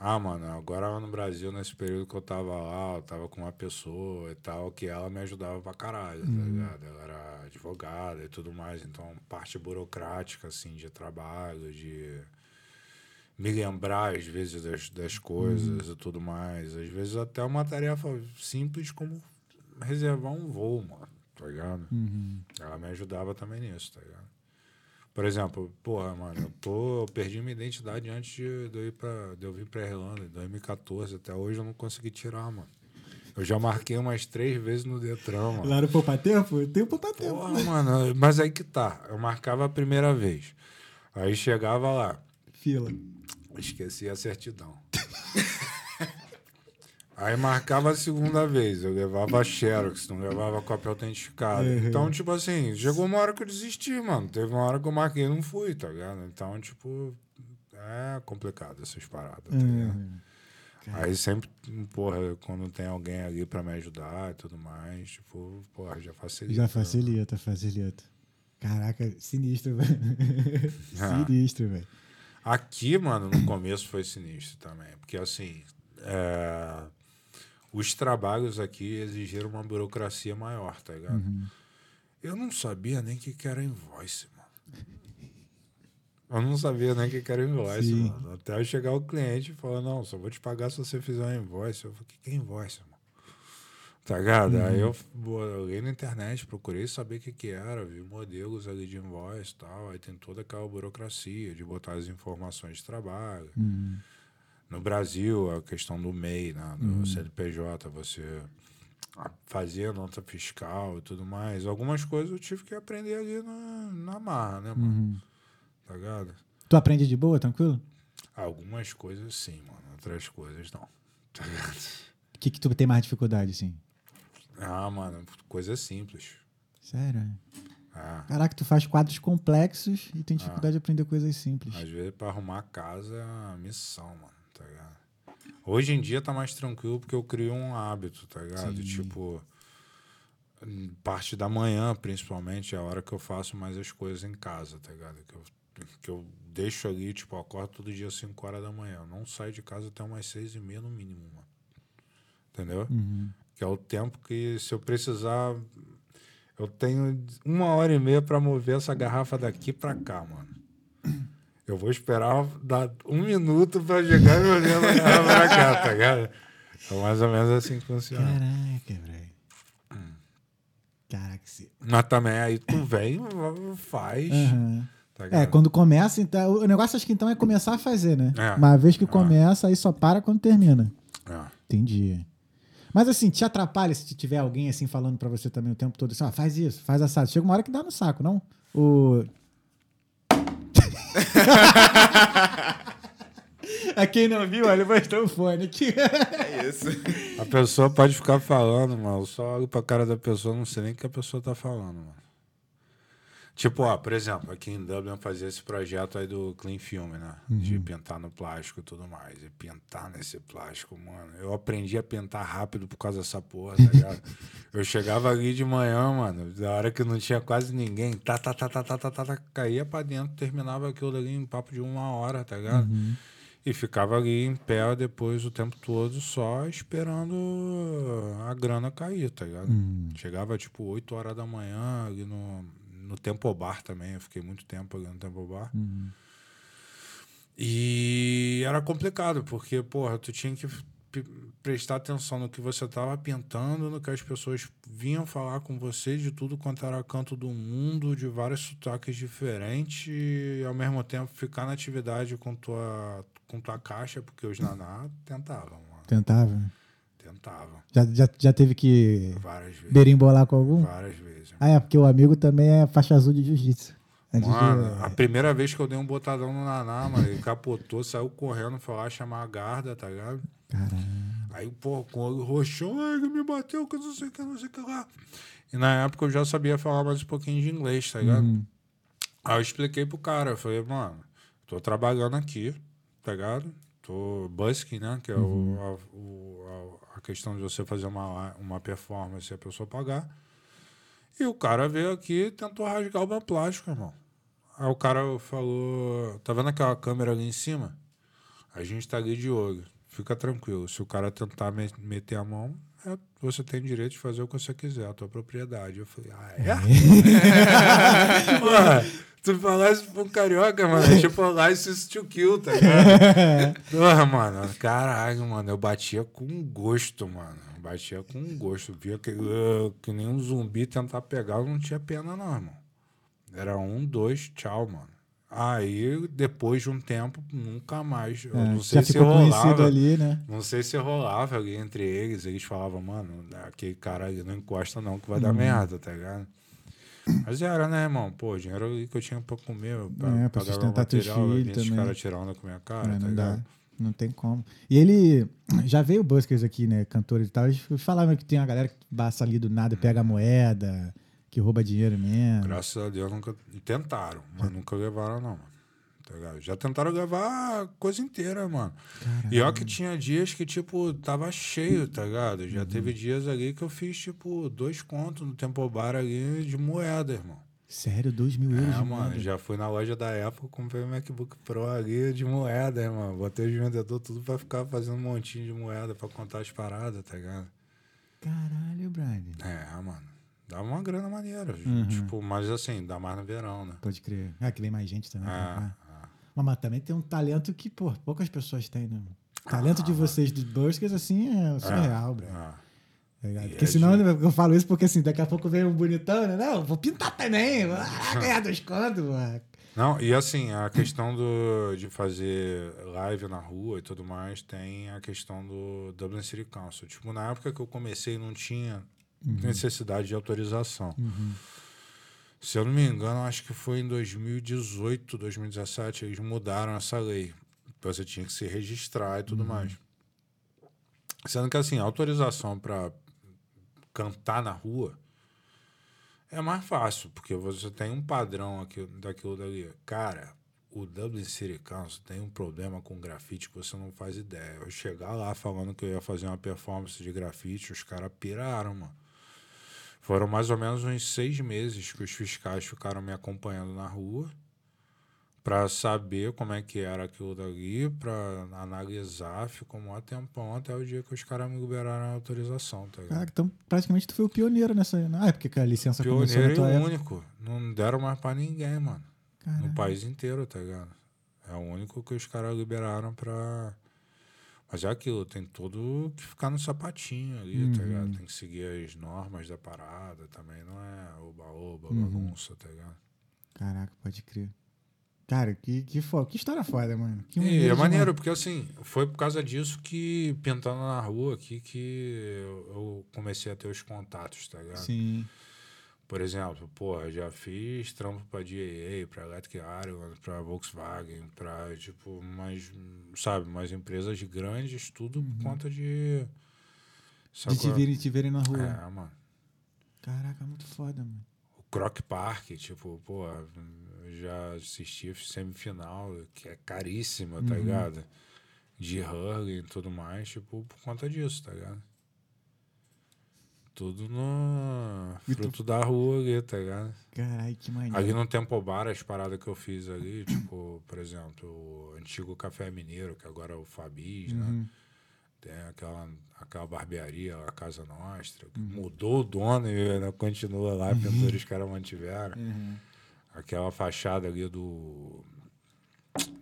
ah, mano, agora no Brasil, nesse período que eu tava lá, eu tava com uma pessoa e tal, que ela me ajudava pra caralho, tá ligado? Ela era advogada e tudo mais, então parte burocrática, assim, de trabalho, de me lembrar, às vezes, das, das coisas e tudo mais. Às vezes até uma tarefa simples como reservar um voo, mano, tá ligado? Ela me ajudava também nisso, tá ligado? Por exemplo, porra, mano, eu, tô, eu perdi minha identidade antes de, de eu ir pra, de eu vir pra Irlanda, em 2014. Até hoje eu não consegui tirar, mano. Eu já marquei umas três vezes no Detran, mano. Lá no Poupa Tempo? Tem o Poupa Tempo. Porra, mano, mas aí que tá. Eu marcava a primeira vez. Aí chegava lá, Fila. Esqueci a certidão. Aí marcava a segunda vez, eu levava Xerox, não levava cópia autenticada. Uhum. Então, tipo assim, chegou uma hora que eu desisti, mano. Teve uma hora que eu marquei e não fui, tá ligado? Então, tipo, é complicado essas paradas, tá ligado? Uhum. Aí sempre, porra, quando tem alguém ali pra me ajudar e tudo mais, tipo, porra, já facilita. Já facilita, facilita. Caraca, sinistro, velho. Ah. sinistro, velho. Aqui, mano, no começo foi sinistro também. Porque, assim, é, os trabalhos aqui exigiram uma burocracia maior, tá ligado? Eu não sabia nem o que, que era invoice, mano. Eu não sabia nem o que, que era invoice, Sim. mano. Até chegar o cliente e falar, não, só vou te pagar se você fizer um invoice. Eu falei, o que, que é invoice, mano? Tá ligado? Aí eu olhei na internet, procurei saber o que, que era, vi modelos ali de invoice e tal. Aí tem toda aquela burocracia de botar as informações de trabalho. Uhum. No Brasil, a questão do MEI, né, do CNPJ, você fazia nota fiscal e tudo mais. Algumas coisas eu tive que aprender ali na, na marra, né, mano? Uhum. Tá ligado? Tu aprende de boa, tranquilo? Algumas coisas sim, mano. Outras coisas não. Tá ligado? O que, que tu tem mais dificuldade, assim? Ah, mano, coisa simples. Sério? Ah, Caraca, tu faz quadros complexos e tem dificuldade de aprender coisas simples. às vezes pra arrumar a casa é uma missão, mano, tá ligado? Hoje em dia tá mais tranquilo porque eu crio um hábito, tá ligado? Sim. Tipo, parte da manhã, principalmente, é a hora que eu faço mais as coisas em casa, tá ligado? Que eu, que eu deixo ali, tipo, eu acordo todo dia às 5 horas da manhã. Eu não saio de casa até umas 6 e meia no mínimo, mano. Entendeu? Uhum. Que é o tempo que, se eu precisar, eu tenho uma hora e meia pra mover essa garrafa daqui pra cá, mano. Eu vou esperar dar um minuto pra chegar e mover a garrafa pra cá, tá ligado? É mais ou menos assim que funciona. Caraca, velho. Caraca, se... Mas também aí tu vem, faz. Aham. Tá É, quando começa, então. O negócio acho que então é começar a fazer, né? É. Uma vez que É. começa, aí só para quando termina. É. Entendi. Mas assim, te atrapalha se tiver alguém assim falando pra você também o tempo todo assim, ó, faz isso, faz assado. Chega uma hora que dá no saco, não? O. a quem não viu, olha, botou o fone aqui. É isso. A pessoa pode ficar falando, mano. Eu só olho pra cara da pessoa, não sei nem o que a pessoa tá falando, mano. Tipo, ó, por exemplo, aqui em Dublin eu fazia esse projeto aí do Clean Film, né? De pintar no plástico e tudo mais. E pintar nesse plástico, mano. Eu aprendi a pintar rápido por causa dessa porra, tá ligado? eu chegava ali de manhã, mano, da hora que não tinha quase ninguém, tá, tá, tá, tá, tá, tá, tá, tá caía pra dentro, terminava aquilo ali em papo de uma hora, tá ligado? E ficava ali em pé depois o tempo todo só esperando a grana cair, tá ligado? Chegava tipo 8 horas da manhã ali no, no Tempo Bar também. Eu fiquei muito tempo ali no Tempo Bar. E era complicado, porque, porra, tu tinha que prestar atenção no que você tava pintando, no que as pessoas vinham falar com você de tudo quanto era canto do mundo, de vários sotaques diferentes, e ao mesmo tempo ficar na atividade com tua, com tua caixa, porque os naná tentavam, mano. Tentava. Tentavam. Já, já, já teve que Várias vezes. berimbolar com algum? Várias vezes. Ah, é, porque o amigo também é faixa azul de jiu-jitsu. De- Mano, a primeira vez que eu dei um botadão no Naná, mano, ele capotou, saiu correndo, foi lá chamar a guarda, tá ligado? Caralho. Aí, pô, com o roxão, ele me bateu, que não sei o que, não sei o que lá. E na época eu já sabia falar mais um pouquinho de inglês, tá ligado? Uhum. Aí eu expliquei pro cara, eu falei, mano, tô trabalhando aqui, tá ligado? Tô busking, né? Que é Uhum. o, a, o- a- a questão de você fazer uma, uma performance e a pessoa pagar. E o cara veio aqui e tentou rasgar o plástico, irmão. Aí o cara falou: tá vendo aquela câmera ali em cima? A gente tá ali de olho. Fica tranquilo. Se o cara tentar me- meter a mão, é- você tem direito de fazer o que você quiser, a tua propriedade. Eu falei, ah, é? Tu falasse pra um carioca, mano, é tipo license to kill, tá ligado? Porra, mano, caralho, mano, eu batia com gosto, mano. Batia com gosto. Via que, uh, que nem um zumbi tentar pegar, eu não tinha pena, não, irmão. Era um, dois, tchau, mano. Aí, depois de um tempo, nunca mais. Eu É, não sei se rolava. ali, né? Não sei se rolava entre eles. Eles falavam, mano, aquele cara ali não encosta não, que vai Uhum. dar merda, tá ligado? Mas era, né, irmão? Pô, dinheiro ali que eu tinha pra comer, pra, É, pra sustentar vinha esses também. caras tirando com a minha cara, É, tá não ligado? dá. Não tem como. E ele já veio Buskers aqui, né? Cantores e tal. Eles falavam que tem uma galera que passa ali do nada, pega a moeda, que rouba dinheiro mesmo. Graças a Deus nunca. Tentaram, mas nunca levaram, não, mano. Tá ligado? Já tentaram levar a coisa inteira, mano. E ó que tinha dias que, tipo, tava cheio, tá ligado? Já teve dias ali que eu fiz, tipo, dois contos no Tempo Bar ali de moeda, irmão. Sério, dois mil euros É, mano, moeda. já fui na loja da Apple, comprei um MacBook Pro ali de moeda, mano. Botei os vendedores tudo pra ficar fazendo um montinho de moeda pra contar as paradas, tá ligado? Caralho, Brian. É, mano. Dá uma grana maneira. Uhum. Tipo, mas assim, dá mais no verão, né? Pode crer. Ah, que vem mais gente também. É. é. Mas, também tem um talento que, pô, poucas pessoas têm, né? O talento de vocês dos Buskers, assim, é surreal. É. Tá ligado? E Porque é senão de- eu falo isso porque assim, daqui a pouco vem um bonitão, né? Não, vou pintar também, vou ah, ganhar dois contos, mano. Não, e assim, a questão do, de fazer live na rua e tudo mais, tem a questão do Dublin City Council. Tipo, na época que eu comecei, não tinha necessidade de autorização. Se eu não me engano, acho que foi em 2018, 2017, eles mudaram essa lei. Você tinha que se registrar e tudo mais. Sendo que, assim, a autorização para cantar na rua é mais fácil, porque você tem um padrão aqui, daquilo dali. Cara, o Dublin City Council tem um problema com grafite que você não faz ideia. Eu chegar lá falando que eu ia fazer uma performance de grafite, os caras piraram, mano. Foram mais ou menos uns seis meses que os fiscais ficaram me acompanhando na rua para saber como é que era aquilo dali, para analisar. Ficou um tempão até o dia que os caras me liberaram a autorização, tá ligado? Caraca, então praticamente tu foi o pioneiro nessa. Ah, é porque a licença começou na Pioneiro e época. único. Não deram mais pra ninguém, mano. Caralho. No país inteiro, tá ligado? É o único que os caras liberaram pra. Mas é aquilo, tem todo que ficar no sapatinho ali, tá Uhum. ligado? Tem que seguir as normas da parada também, não é oba-oba, Uhum. bagunça, tá ligado? Caraca, pode crer. Cara, que, que, fo... que história foda, mano. Que E é maneiro, porque assim, foi por causa disso que, pintando na rua aqui, que eu, eu comecei a ter os contatos, tá ligado? Sim. Por exemplo, porra, já fiz trampo pra DAA, pra Electric Ireland, pra Volkswagen, pra, tipo, mais, sabe, mais empresas grandes, tudo por conta de... De sacou? te verem, te verem na rua. É, mano. Caraca, muito foda, mano. O Croc Park, tipo, porra, eu já assisti semifinal, que é caríssima, tá ligado? De Hurley e tudo mais, tipo, por conta disso, tá ligado? Tudo no fruto da rua ali, tá ligado? Caralho, que maneiro. Ali no Tempo Bar, as paradas que eu fiz ali, tipo, por exemplo, o antigo Café Mineiro, que agora é o Fabis, né? Uhum. Tem aquela, aquela barbearia, a Casa Nostra, que Uhum. mudou o dono e ainda continua lá, pintura os caras mantiveram. Uhum. Aquela fachada ali do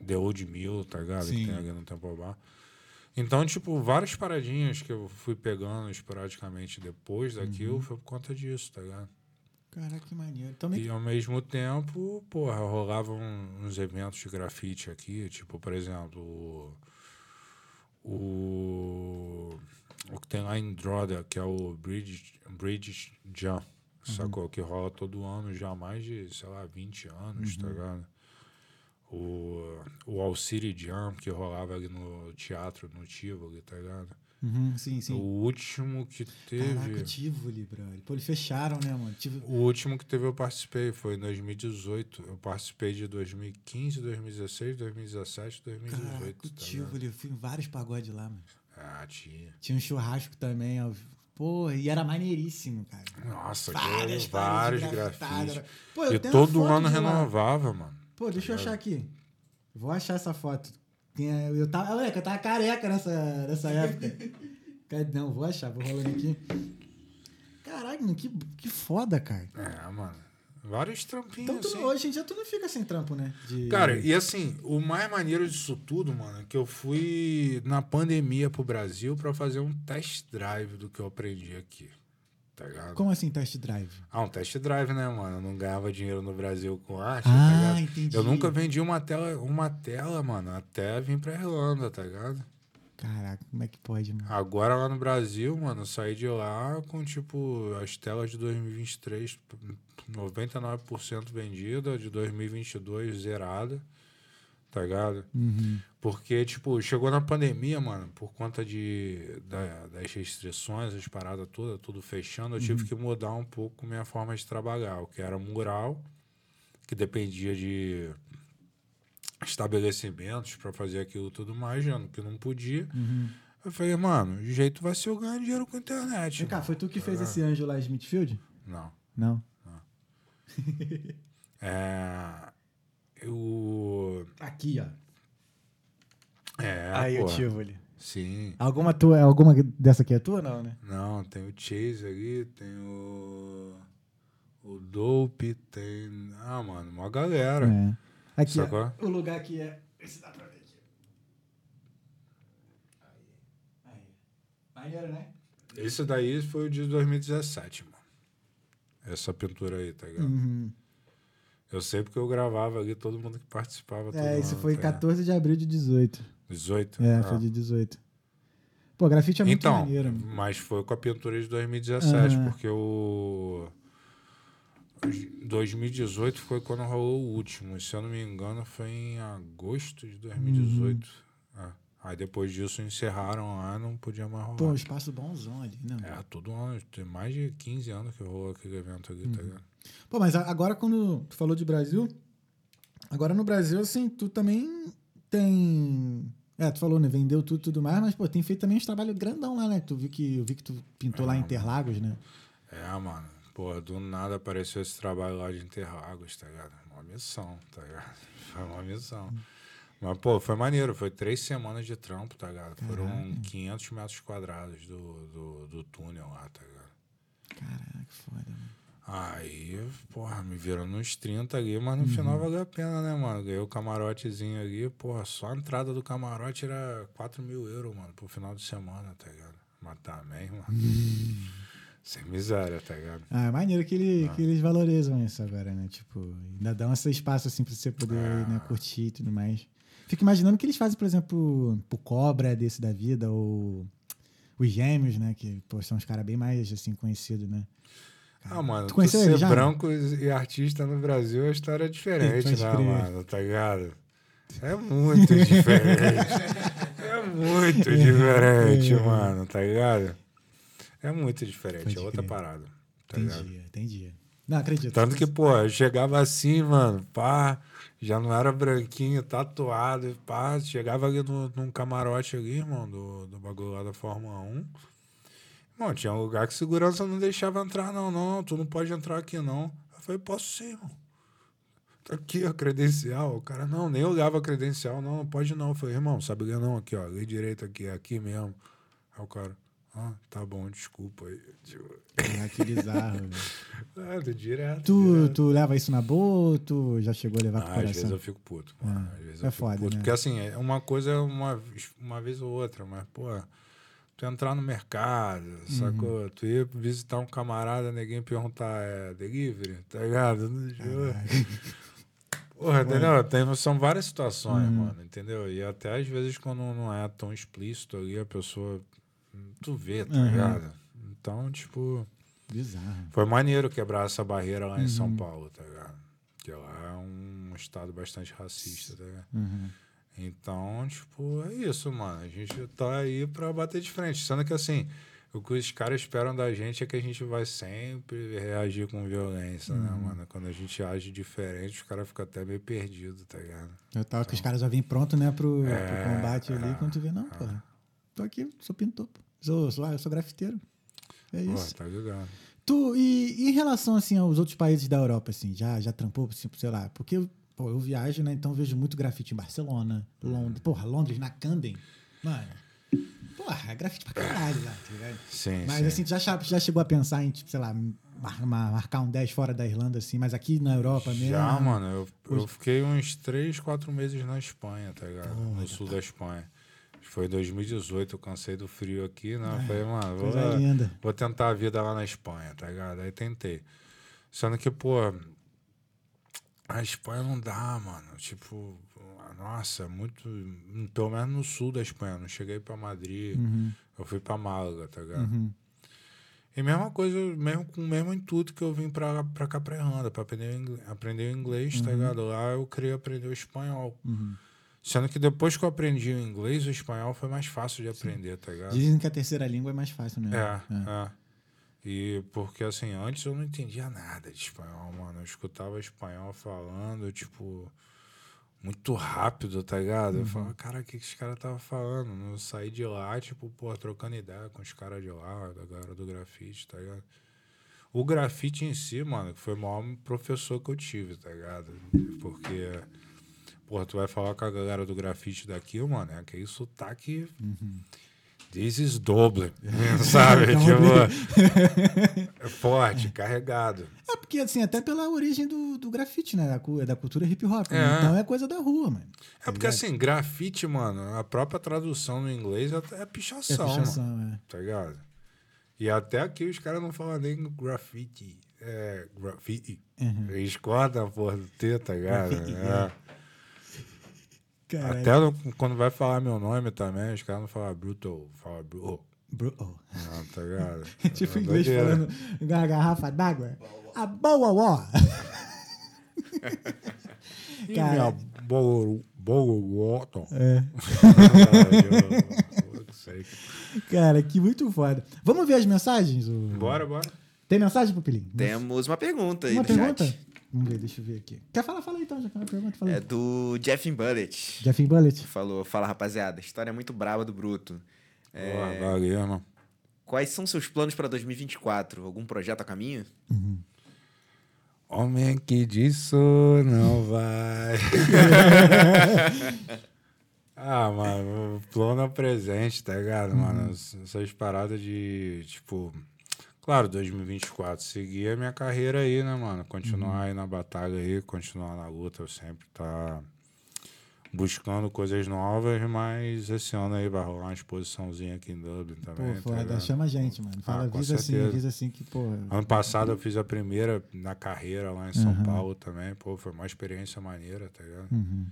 The Old Mill, tá ligado? Sim. Que tem ali no Temple Bar. Então, tipo, várias paradinhas que eu fui pegando esporadicamente depois daquilo Uhum. foi por conta disso, tá ligado? Caraca, que maneiro. Também. E ao mesmo tempo, porra, rolavam uns eventos de grafite aqui, tipo, por exemplo, o, o, o que tem lá em Droda, que é o Bridge, Bridge Jump, sacou? Que rola todo ano já há mais de, sei lá, 20 anos, tá ligado? O, o City Jam, que rolava ali no teatro, no Tivoli, tá ligado? Uhum, sim, sim. O último que teve. Caraca, Tivoli, brother. Pô, eles fecharam, né, mano? O último que teve eu participei foi em 2018. Eu participei de 2015, 2016, 2017, 2018. Caraca, o tá? Tivoli. Eu fui em vários pagodes lá, mano. Ah, tinha. Tinha um churrasco também. ó. Pô, e era maneiríssimo, cara. Nossa, Várias vários grafites. Pô, eu E todo ano de renovava, mano. Pô, deixa eu achar aqui. Vou achar essa foto. Tem a- Eu tava, moleque, eu tava careca nessa, nessa época. Não, vou achar, vou rolando aqui. Caralho, mano, que, que foda, cara. É, mano. Vários trampinhos, Então, tu, assim. hoje em dia tu não fica sem trampo, né? De- Cara, e assim, o mais maneiro disso tudo, mano, é que eu fui na pandemia pro Brasil pra fazer um test drive do que eu aprendi aqui. Tá ligado? Como assim test drive? Ah, um test drive, né, mano? Eu não ganhava dinheiro no Brasil com arte, tá Ah, ligado? entendi. Eu nunca vendi uma tela, uma tela, mano, até vir pra Irlanda, tá ligado? Caraca, como é que pode, mano? Agora lá no Brasil, mano, eu saí de lá com, tipo, as telas de 2023, 99% vendida, de 2022 zerada, tá ligado? Uhum. Porque, tipo, chegou na pandemia, mano, por conta de, da- das restrições, as paradas todas, tudo fechando, eu tive que mudar um pouco minha forma de trabalhar. O que era mural, que dependia de estabelecimentos para fazer aquilo tudo mais, já que não podia. Eu falei, mano, o jeito vai ser eu ganhar dinheiro com a internet. Vem cá, foi tu que fez esse anjo lá, Smithfield? Não. Não. É. Eu. Aqui, ó. É, Aí o Tivoli. Sim. Alguma tua, alguma dessa aqui é tua, não, né? Não, tem o Chase ali, tem o. O Dope, tem. Ah, mano, uma galera. É. Aqui, ó, o lugar aqui é. Vê se dá pra ver aqui. Aí. Aí. Maneiro, né? Esse daí foi o de 2017, mano. Essa pintura aí, tá ligado? Uhum. Eu sei porque eu gravava ali, todo mundo que participava. É, isso ano, foi tá ligado? 14 de abril de 18. 18? É, Ah. foi de 18. Pô, grafite é muito então, maneiro. mas foi com a pintura de 2017, Aham. porque o. 2018 foi quando rolou o último. Se eu não me engano, foi em agosto de 2018. Uhum. É. Aí depois disso encerraram lá, não podia mais rolar. Pô, um espaço bonzão ali, né? É, todo ano. Tem mais de 15 anos que rolou aquele evento ali, Uhum. tá ligado? Pô, mas agora quando tu falou de Brasil, agora no Brasil, assim, tu também tem. É, tu falou, né? Vendeu tudo e tudo mais, mas, pô, tem feito também uns trabalhos grandão lá, né? Tu vi que, eu vi que tu pintou lá em Interlagos, né? É, mano. Pô, do nada apareceu esse trabalho lá de Interlagos, tá ligado? Uma missão, tá ligado? Foi uma missão. Mas, pô, foi maneiro. Foi três semanas de trampo, tá ligado? Foram 500 metros quadrados do, do, do túnel lá, tá ligado? Caraca, que foda, mano. Aí, porra, me viram nos 30 ali, mas no Uhum. final valeu a pena, né, mano? Ganhei o camarotezinho ali, porra, só a entrada do camarote era 4 mil euros, mano, pro final de semana, tá ligado? Mas também, mano. Sem miséria, tá ligado? Ah, é maneiro que, ele, que eles valorizam isso agora, né? Tipo, ainda dão esse espaço assim pra você poder né, curtir e tudo mais. Fico imaginando o que eles fazem, por exemplo, pro Cobra desse da vida, ou os Gêmeos, né? Que, pô, são os caras bem mais, assim, conhecidos, né? Ah, mano, Tu tu, ser já? branco e artista no Brasil, a história é diferente, né, crer. mano? Tá ligado? É muito diferente. é muito diferente, mano, tá ligado? É muito diferente, Pode é outra crer. parada, tá ligado? Entendi, entendi. Não, acredito. Tanto que, pô, eu chegava assim, mano, pá, já não era branquinho, tatuado, pá, chegava ali no, num camarote ali, irmão, do, do bagulho lá da Fórmula 1. Irmão, tinha um lugar que segurança não deixava entrar, não, não, tu não pode entrar aqui, não. Eu falei, posso sim, irmão. Tá aqui a credencial. O cara, não, nem olhava a credencial, não, não pode não. Eu falei, irmão, sabe ler não, aqui, ó, lei direito aqui, é aqui mesmo. Aí o cara, ah, tá bom, desculpa aí. Ah, que bizarro. ah, do direto. tu, direto. tu leva isso na boa ou tu já chegou a levar pro Ah, às vezes coração? eu fico puto, mano. Às vezes é eu fico foda, puto. né? Porque assim, é uma coisa é uma, vez- uma vez ou outra, mas, pô, tu entrar no mercado, Uhum. sacou? Tu ir visitar um camarada, ninguém perguntar, é delivery, tá ligado? Porra, entendeu? Tem, são várias situações, Uhum. mano, entendeu? E até às vezes quando não é tão explícito ali, a pessoa. Tu vê, tá Uhum. ligado? Então, tipo. Bizarro. Foi maneiro quebrar essa barreira lá em São Uhum. Paulo, tá ligado? Porque lá é um estado bastante racista, tá ligado? Uhum. Então, tipo, é isso, mano. A gente tá aí pra bater de frente. Sendo que, assim, o que os caras esperam da gente é que a gente vai sempre reagir com violência, né, mano? Quando a gente age diferente, os caras ficam até meio perdidos, tá ligado? Eu tava que os caras já vêm pronto, né, pro, É, pro combate ali. Quando tu vê, não, pô. Tô aqui, sou pintor. pô. Sou, sou, eu sou grafiteiro. É Pô, isso. tá ligado? Tu, e, e em relação, assim, aos outros países da Europa, assim, já, já trampou, tipo, sei lá, porque pô, eu viajo, né, então vejo muito grafite em Barcelona, Londres, porra, Londres, na Camden, mano, porra, é grafite pra caralho lá, tá ligado? Sim, Mas, sim. assim, tu já, já chegou a pensar em, tipo, sei lá, mar- mar- marcar um 10 fora da Irlanda, assim, mas aqui na Europa mesmo? Já, mano, eu, eu fiquei uns 3, 4 meses na Espanha, tá ligado? Porra, no sul da Espanha. Foi 2018, eu cansei do frio aqui, né? Eu falei, mano, vou, É, vou tentar a vida lá na Espanha, tá ligado? Aí tentei. Sendo que, pô, a Espanha não dá, mano. Tipo, nossa, muito. Pelo menos no sul da Espanha. Não cheguei pra Madrid, eu fui pra Málaga, tá ligado? Uhum. E mesma coisa, mesmo com o mesmo intuito que eu vim pra, pra cá pra Irlanda, pra aprender, aprender o inglês, tá ligado? Lá eu queria aprender o espanhol. Uhum. Sendo que depois que eu aprendi o inglês, o espanhol foi mais fácil de aprender, tá ligado? Dizem que a terceira língua é mais fácil mesmo. É, é. E porque assim, antes eu não entendia nada de espanhol, mano. Eu escutava espanhol falando, tipo, muito rápido, tá ligado? Eu falava, cara, o que, que os caras estavam falando? Eu saí de lá, tipo, pô, trocando ideia com os caras de lá, da galera do grafite, tá ligado? O grafite em si, mano, que foi o maior professor que eu tive, tá ligado? Porque, pô, tu vai falar com a galera do grafite daqui, mano, é aquele sotaque. This is Dublin, sabe? tipo, é forte, carregado. É porque, assim, até pela origem do, do grafite, né? Da, cu- da cultura hip hop. né? É. Então é coisa da rua, mano. É porque assim, grafite, mano, a própria tradução no inglês é, é É pichação, mano, pichação, é. tá ligado? E até aqui os caras não falam nem grafite, é grafite. Uhum. Eles cortam a porra do T, tá ligado? É. Caralho. Até no- quando vai falar meu nome também, os caras não falam brutal, falam bro. Bro. Não, tá ligado? tipo É inglês doideira. falando uma garrafa d'água. A boa, ó. Cara. minha bolo, bolo, Watton. É. Cara, que muito foda. Vamos ver as mensagens? Bora, bora. Tem mensagem, Pupilinho? Temos uma pergunta aí Uma no pergunta? chat. Vamos ver, deixa eu ver aqui. Quer falar? Fala aí, então, já que é pergunta. Fala aí. É do Jeff Bullet. Jeff Bullet. Falou, fala rapaziada, história muito braba do Bruto. É, Boa, valeu, irmão. quais são seus planos para 2024? Algum projeto a caminho? Homem que disso não vai. ah, mano, o plano é presente, tá ligado, mano? Essas paradas de, tipo. Claro, 2024, seguir a minha carreira aí, né, mano? Continuar aí na batalha aí, continuar na luta, eu sempre tá buscando coisas novas, mas esse ano aí vai rolar uma exposiçãozinha aqui em Dublin Pô, também. tá foda. ligado? Chama a gente, mano. Fala, Ah, avisa assim, avisa assim que, pô. Ano passado eu fiz a primeira na carreira lá em São Paulo também. Pô, foi uma experiência maneira, tá ligado? Uhum.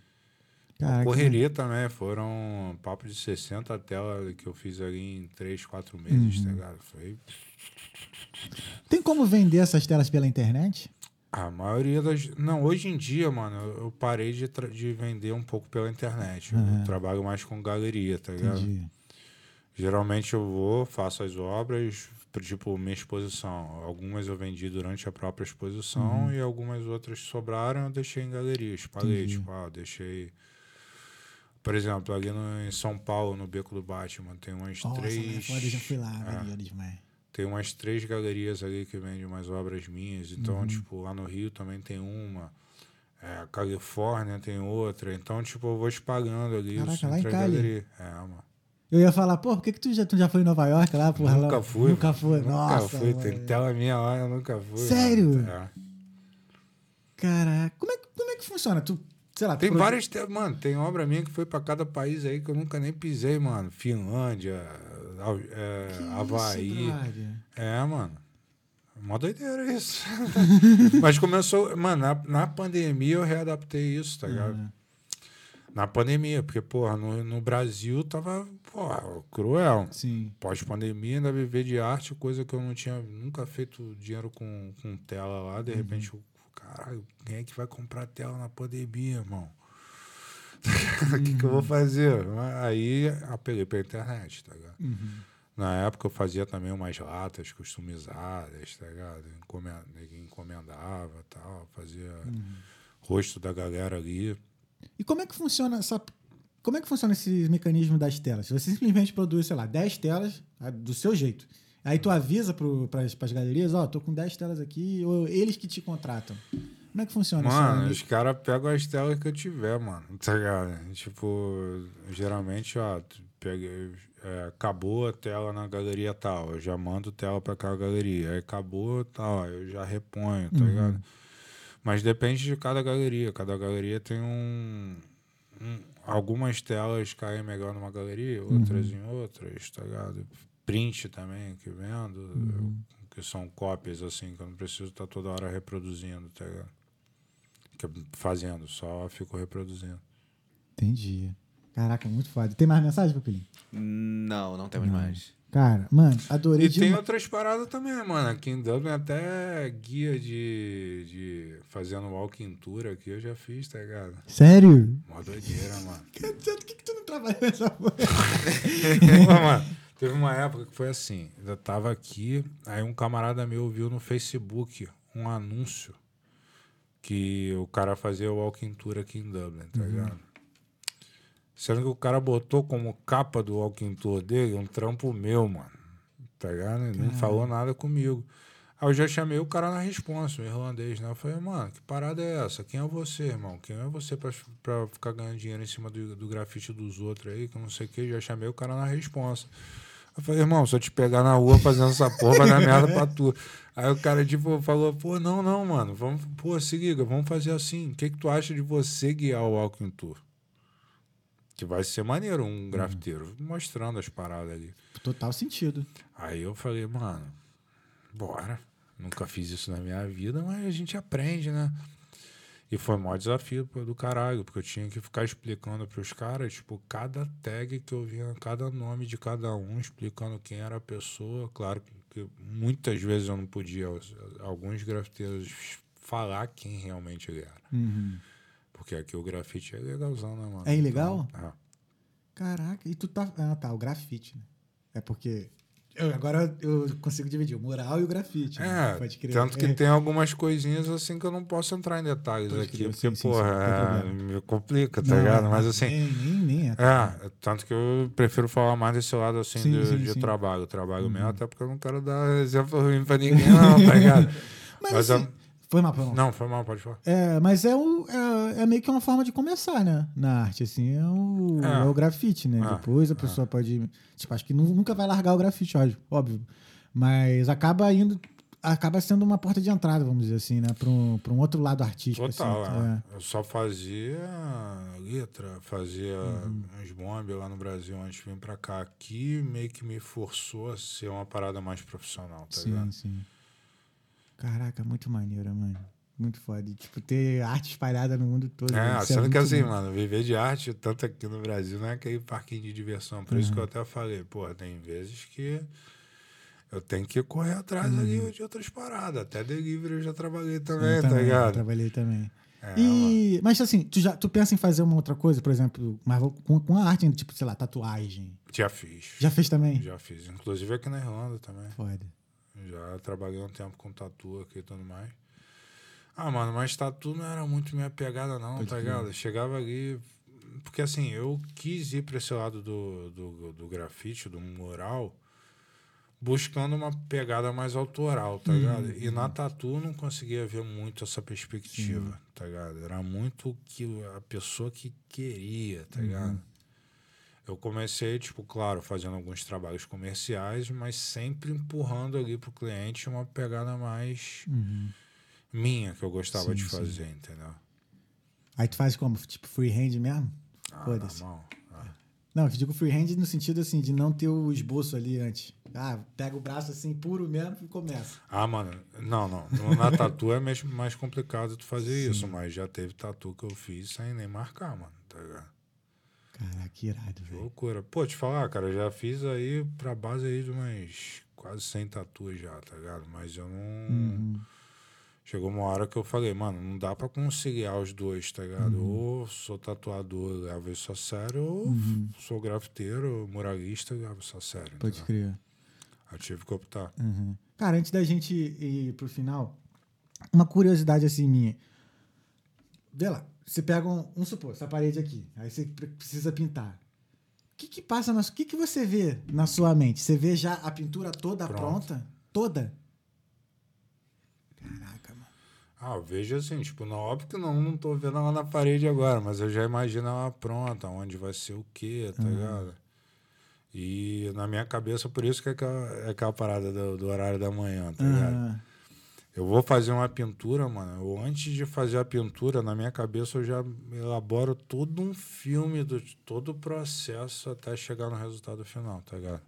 Caraca, Correria também, foram papo de 60 telas que eu fiz ali em 3, 4 meses, Uhum. tá ligado? Foi Tem como vender essas telas pela internet? a maioria das. Não, hoje em dia, mano, eu eu parei de, tra- de vender um pouco pela internet. Eu Aham. trabalho mais com galeria, tá ligado? Entendi. Geralmente eu vou, faço as obras, tipo, minha exposição. Algumas eu vendi durante a própria exposição e algumas outras sobraram eu deixei em galeria. Espalhei, Entendi. tipo, ah, deixei. Por exemplo, ali no, em São Paulo, no Beco do Batman, tem umas Nossa, três. né? eu já fui lá, É. demais. Tem umas três galerias ali que vendem umas obras minhas. Então, Uhum. tipo, lá no Rio também tem uma. É, a Califórnia tem outra. Então, tipo, eu vou espalhando ali. Caraca, lá em Cali? É, mano. Eu ia falar, pô, por que, que tu, já, tu já foi em Nova York lá, porra? Nunca lá? fui. Nunca foi, Nunca nossa. fui. Tem tela minha lá, eu nunca fui. Sério? mano. É. Caraca, como é, que- como é que funciona? Tu, sei lá, Tem produ- várias. Mano, tem obra minha que foi pra cada país aí que eu nunca nem pisei, mano. Finlândia, É, isso, Havaí. brother? É, mano. Mó doideira isso. Mas começou. Mano, na, na pandemia eu readaptei isso, tá ligado? Aham. Na pandemia, porque, porra, no, no Brasil tava, porra, cruel. Sim. Pós-pandemia, ainda viver de arte, coisa que eu não tinha nunca feito dinheiro com, com tela lá. De repente, eu, caralho, quem é que vai comprar tela na pandemia, irmão? O que, que eu vou fazer? Aí apelei pra internet, tá ligado? Uhum. Na época eu fazia também umas latas customizadas, tá ligado? Encomenda, encomendava tal, fazia rosto da galera ali. E como é que funciona essa. Como é que funciona esse mecanismo das telas? Você simplesmente produz, sei lá, 10 telas ah, do seu jeito. Aí tu avisa para as galerias, ó, tô com 10 telas aqui, ou eles que te contratam. Como é que funciona Mano, os isso? caras pegam as telas que eu tiver, mano. Tá ligado? Tipo, geralmente, ó, pega, é, acabou a tela na galeria tal, eu já mando tela pra aquela galeria. Aí acabou tal, eu já reponho, tá ligado? Mas depende de cada galeria. Cada galeria tem um. um- algumas telas caem melhor numa galeria, outras em outras, tá ligado? Print também que vendo, que são cópias assim, que eu não preciso estar toda hora reproduzindo, tá ligado? Fazendo, só fico reproduzindo. Entendi. Caraca, muito foda. Tem mais mensagem, Papilinho? Não, não temos mais. Cara, mano, adorei E tem outras paradas também, mano. Aqui em Dublin até guia de, de fazendo walking tour aqui eu já fiz, tá ligado? Sério? Mó doideira, mano. Por que, que tu não trabalha nessa porra? Pô, mano, teve uma época que foi assim. Eu tava aqui, aí um camarada meu viu no Facebook um anúncio que o cara fazia o walking tour aqui em Dublin, tá ligado? Sendo que o cara botou como capa do walking tour dele um trampo meu, mano. Tá ligado? Ele não falou nada comigo. Aí eu já chamei o cara na responsa, o irlandês, né? Eu falei, mano, que parada é essa? Quem é você, irmão? Quem é você pra, pra ficar ganhando dinheiro em cima do, do grafite dos outros aí, que eu não sei o que? Já chamei o cara na responsa. Eu falei, irmão, se eu te pegar na rua fazendo essa porra, vai dar merda pra tu. Aí o cara, tipo, falou, pô, não, não, mano, vamos, pô, se liga, vamos fazer assim. O que que tu acha de você guiar o Walking Tour? Que vai ser maneiro, um grafiteiro, mostrando as paradas ali. Total sentido. Aí eu falei, mano, bora. Nunca fiz isso na minha vida, mas a gente aprende, né? E foi o maior desafio do caralho, porque eu tinha que ficar explicando pros caras, tipo, cada tag que eu via, cada nome de cada um, explicando quem era a pessoa. Claro que muitas vezes eu não podia, os- alguns grafiteiros, falar quem realmente ele era. Uhum. Porque aqui o grafite é legalzão, né, mano? É ilegal? Então, é. Caraca, e tu tá. Ah, tá, o grafite, né? É porque. Eu- agora eu consigo dividir o mural e o grafite. né? É, Pode crer. tanto que É. tem algumas coisinhas assim que eu não posso entrar em detalhes Pode aqui, crer, porque, sim, sim, porra, sim, tem é, me complica, tá Não, ligado? Mas assim, Nem, nem, nem é. é, tanto que eu prefiro falar mais desse lado assim Sim, de, sim, de sim. Uhum. trabalho, trabalho mesmo, até porque eu não quero dar exemplo ruim pra ninguém, não, tá ligado? Mas, Mas assim, eu- Foi mal, foi mal. Não, foi mal, pode falar. É, mas é, o, é, é meio que uma forma de começar, né? Na arte, assim, é o, É. é o grafite, né? É, Depois a pessoa pode. Tipo, acho que nu- nunca vai largar o grafite, óbvio. Mas acaba indo. Acaba sendo uma porta de entrada, vamos dizer assim, né? Para um, pra um outro lado artístico. Total, assim, é. Eu só fazia letra, fazia Uhum. uns bombes lá no Brasil antes de vir pra cá. Aqui meio que me forçou a ser uma parada mais profissional, tá Sim, ligado? sim. Caraca, muito maneiro, mano. Muito foda. E, tipo, ter arte espalhada no mundo todo. É, isso sendo que muito assim, mano, viver de arte, tanto aqui no Brasil, não é aquele parquinho de diversão. Por isso Uhum. que eu até falei, pô, tem vezes que eu tenho que correr atrás ali de outras paradas. Até delivery eu já trabalhei também, Uhum. Eu tá também, ligado? Trabalhei também. É, E, mas assim, tu, já, tu pensa em fazer uma outra coisa, por exemplo, mas com, com a arte, tipo, sei lá, tatuagem. Já fiz. Já fez também? Já fiz. Inclusive aqui na Irlanda também. Foda. Já trabalhei um tempo com tatu aqui e tudo mais. Ah, mano, mas tatu não era muito minha pegada, não, Pode tá ligado? Chegava ali. Porque assim, eu quis ir pra esse lado do, do, do grafite, do mural, buscando uma pegada mais autoral, tá ligado? E na tatu eu não conseguia ver muito essa perspectiva, tá ligado? Era muito o que a pessoa que queria, tá ligado? Eu comecei, tipo, claro, fazendo alguns trabalhos comerciais, mas sempre empurrando ali pro cliente uma pegada mais minha que eu gostava Sim, de sim. fazer, entendeu? Aí tu faz como? Tipo, freehand mesmo? Ah, Foda-se. Ah. Não, eu digo freehand no sentido assim, de não ter o esboço ali antes. Ah, pega o braço assim, puro mesmo e começa. Ah, mano, não, não. Na tatu é mais, mais complicado tu fazer isso, mas já teve tatu que eu fiz sem nem marcar, mano, tá ligado? Caraca, que irado, velho. Loucura. Pô, te falar, cara, já fiz aí pra base aí de umas quase 100 tatuas já, tá ligado? Mas eu não. Uhum. Chegou uma hora que eu falei, mano, não dá pra conciliar os dois, tá ligado? Uhum. Ou sou tatuador, levo isso a sério, ou sou grafiteiro, muralista, levo isso a sério. Pode entendeu? crer. Aí tive que optar. Uhum. Cara, antes da gente ir pro final, uma curiosidade assim minha. Vê lá, você pega um, um supor, essa parede aqui, aí você pre- precisa pintar. O que que passa na, o que que você vê na sua mente? Você vê já a pintura toda Pronto. pronta? Toda? Caraca, mano. Ah, eu vejo assim, tipo, não, óbvio que não, não tô vendo ela na parede agora, mas eu já imagino ela pronta, onde vai ser o quê, tá ligado? E na minha cabeça, por isso que é aquela, é aquela parada do, do horário da manhã, tá ligado? Eu vou fazer uma pintura, mano. Eu, antes de fazer a pintura, na minha cabeça eu já elaboro todo um filme do todo o processo até chegar no resultado final, tá ligado?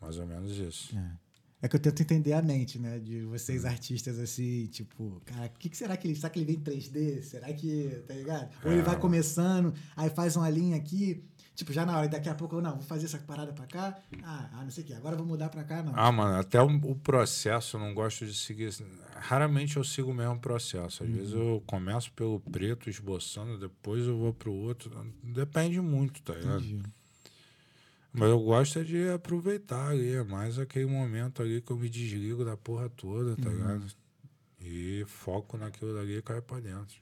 Mais ou menos isso. é. É que eu tento entender a mente, né? De vocês artistas assim, tipo, cara, o que, que será que ele. Será que ele vem em 3D? Será que. Tá ligado? Ou ele É. vai começando, aí faz uma linha aqui. Tipo, já na hora, daqui a pouco eu não, vou fazer essa parada pra cá. Ah, ah, não sei o que. Agora vou mudar pra cá, não. Ah, mano, até o, o processo eu não gosto de seguir. Raramente eu sigo o mesmo processo. Às vezes eu começo pelo preto, esboçando, depois eu vou pro outro. Depende muito, tá ligado? Entendi. Mas eu gosto de aproveitar ali, é mais aquele momento ali que eu me desligo da porra toda, tá ligado? E foco naquilo dali e cai pra dentro.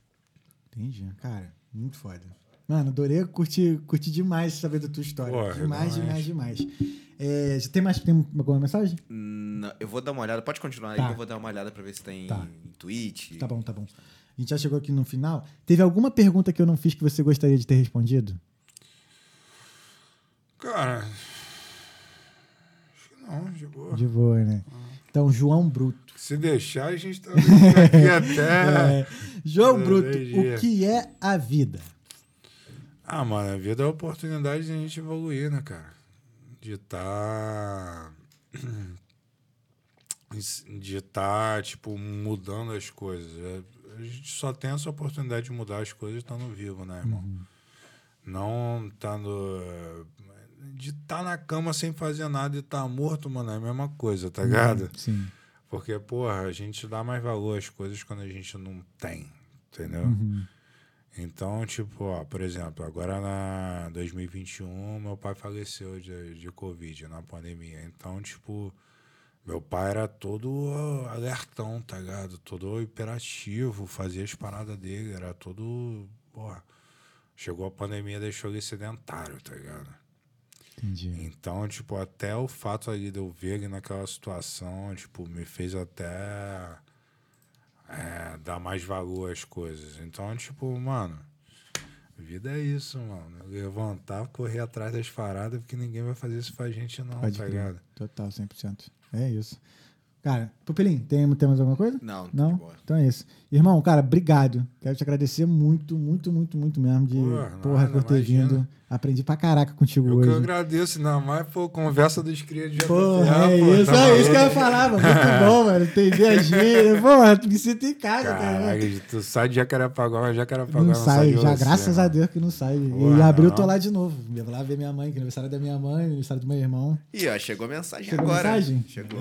Entendi. Cara, muito foda. Mano, adorei, curti, curti demais saber da tua história. Porra, demais, demais. demais, demais. É, já tem mais tem alguma mensagem? Não, eu vou dar uma olhada. Pode continuar aí Tá. que eu vou dar uma olhada pra ver se tem Tá. em Twitch. Tá bom, tá bom. A gente já chegou aqui no final. Teve alguma pergunta que eu não fiz que você gostaria de ter respondido? Cara. Acho que não, de boa. De boa, né? Então, João Bruto. Se deixar, a gente tá aqui até. É, João Bruto, o que é a vida? Ah, mano, a vida é a oportunidade de a gente evoluir, né, cara? De estar. de estar, tipo, mudando as coisas. É, A gente só tem essa oportunidade de mudar as coisas estando vivo, né, irmão? Não estando. De estar na cama sem fazer nada e estar morto, mano, é a mesma coisa, tá ligado? Sim. Porque, porra, a gente dá mais valor às coisas quando a gente não tem, entendeu? Uhum. Então, tipo, ó, por exemplo, agora na 2021, meu pai faleceu de, de Covid na pandemia. Então, tipo, meu pai era todo alertão, tá ligado? Todo hiperativo, fazia as paradas dele, era todo. Porra, chegou a pandemia, deixou ele sedentário, tá ligado? Entendi. Então, tipo, até o fato ali de eu ver ele naquela situação, tipo, me fez até é, dar mais valor às coisas. Então, tipo, mano, vida é isso, mano. Levantar, correr atrás das paradas, porque ninguém vai fazer isso pra gente, não, Pode tá ligado? Total, 100%. É isso. Cara, Pupilinho, tem, tem mais alguma coisa? Não, tá Não? de boa. Então é isso. Irmão, cara, obrigado. Quero te agradecer muito, muito, muito, muito mesmo de Porra, porra nada, por ter imagina. vindo. Aprendi pra caraca contigo Eu que hoje. agradeço, ainda mais, pô, conversa dos cria de Porra, é pô, isso, tá é isso que eu ia maluco? falar, mano. Muito bom, mano. Entender a gíria. Porra, me sinto em casa, cara. Caraca, tu sai de Jacarepaguá, mas Jacarepaguá Não sai, de já, você, graças mano. a Deus que não sai. e Porra, abril eu não. tô lá de novo. Eu vou lá ver minha mãe, que é aniversário da minha mãe, aniversário do meu irmão. Ih, ó, chegou a mensagem Chegou agora. mensagem? Chegou.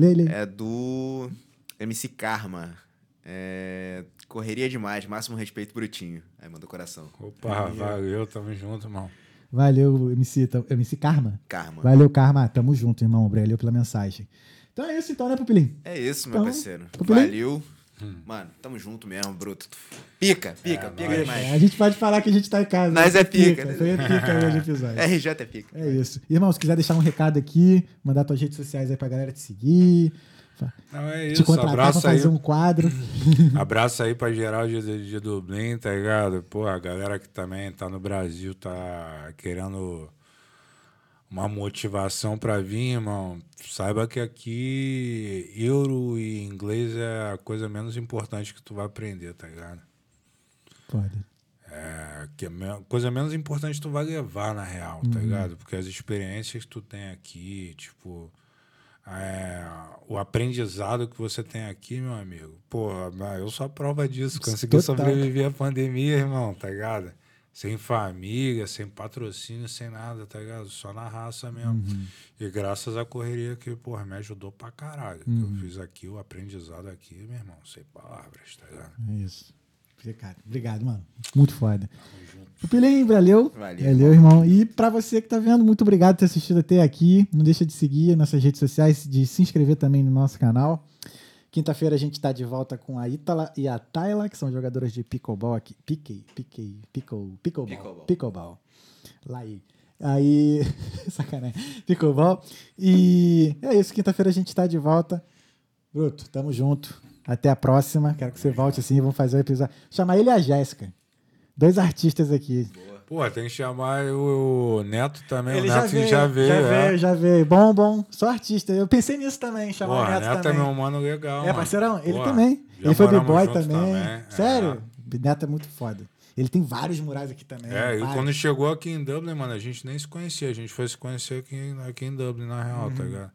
Lê, lê. É do MC Karma. É, Correria demais, máximo respeito brutinho. Aí mandou coração. Opa, valeu, tamo junto, irmão. Valeu, MC, tá- MC Karma. Karma. Valeu, Karma. Tamo junto, irmão. Valeu pela mensagem. Então é isso, então, né, Pupilinho? É isso, meu Então, parceiro. Pupilinho? Valeu. Mano, tamo junto mesmo, bruto. Pica, pica, É, pica demais. É, a gente pode falar que a gente tá em casa. Nós é pica, né? Foi pica hoje o episódio. RJ é pica. É isso. Irmão, se quiser deixar um recado aqui, mandar tuas redes sociais aí pra galera te seguir, Não, é te isso, contratar pra abraço aí. fazer um quadro. Abraço aí pra geral de, de, de Dublin, tá ligado? Pô, a galera que também tá no Brasil, tá querendo uma motivação pra vir, irmão. Saiba que aqui euro e inglês é a coisa menos importante que tu vai aprender, tá ligado? Pode. É, que a me- coisa menos importante tu vai levar na real, tá ligado? Porque as experiências que tu tem aqui, tipo, é, o aprendizado que você tem aqui, meu amigo, pô, eu sou a prova disso. Consegui Total. sobreviver à pandemia, irmão, tá ligado? Sem família, sem patrocínio, sem nada, tá ligado? Só na raça mesmo. Uhum. E graças à correria que, porra, me ajudou pra caralho. Que Uhum. eu fiz aqui, o aprendizado aqui, meu irmão, sem palavras, tá ligado? É isso. Cara, obrigado, mano. Muito foda. Pupilinho, valeu. Valeu, Valeu, irmão. E pra você que tá vendo, muito obrigado por ter assistido até aqui. Não deixa de seguir nossas redes sociais, de se inscrever também no nosso canal. Quinta-feira a gente tá de volta com a Ítala e a Tayla, que são jogadoras de pickleball aqui. Piquei, piquei, pickle, pickleball. Pickleball. Pickleball. Lá aí. Aí, sacanagem. Pickleball. E é isso, quinta-feira a gente tá de volta. Bruto, tamo junto. Até a próxima. Quero que você volte assim. Vamos fazer um episódio. Chamar ele e a Jéssica. Dois artistas aqui. Pô, tem que chamar o, Neto também. Ele o já Neto veio, já veio. já é. veio, já veio. Bom, bom. Só artista. Eu pensei nisso também, chamar Pô, o Neto, Neto, também. é meu mano legal. É, mano. parceirão? Ele Pô, também. já Ele foi b-boy junto também. Sério? É. Neto é muito foda. Ele tem vários murais aqui também. É, e vários. quando chegou aqui em Dublin, mano, a gente nem se conhecia. A gente foi se conhecer aqui, em- aqui em Dublin, na real, Uhum. tá ligado?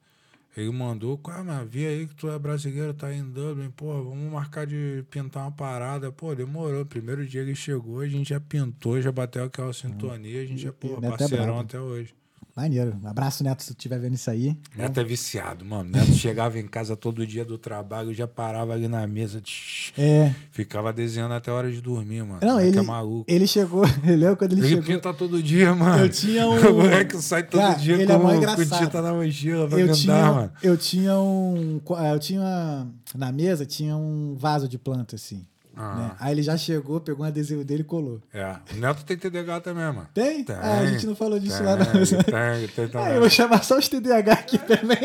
Ele mandou, cara, mas vi aí que tu é brasileiro, tá aí em Dublin, pô, vamos marcar de pintar uma parada. Pô, demorou. Primeiro dia que ele chegou, a gente já pintou, já bateu aquela sintonia, a gente já, pô, é parceirão até hoje. Maneiro. Um abraço, Neto, se tu estiver vendo isso aí. Neto é viciado, mano. Neto chegava em casa todo dia do trabalho, já parava ali na mesa, tsh, É. ficava desenhando até a hora de dormir, mano. Não, Moleque ele, é maluco. ele chegou. Eu lembro quando ele, Ele chegou. pinta todo dia, mano. Eu tinha um- O moleque sai todo Cara, dia ele com, é com engraçado. tinta na mochila pra Eu tinha, mano. eu tinha um. Eu tinha. Na mesa tinha um vaso de planta, assim. Ah. né? Aí ele já chegou, pegou um adesivo dele e colou. É. O Neto tem TDAH também, mano. Tem? Tem. Ah, a gente não falou disso tem, lá, não. Tem, tem também. Ah, eu vou chamar só os TDAH aqui também.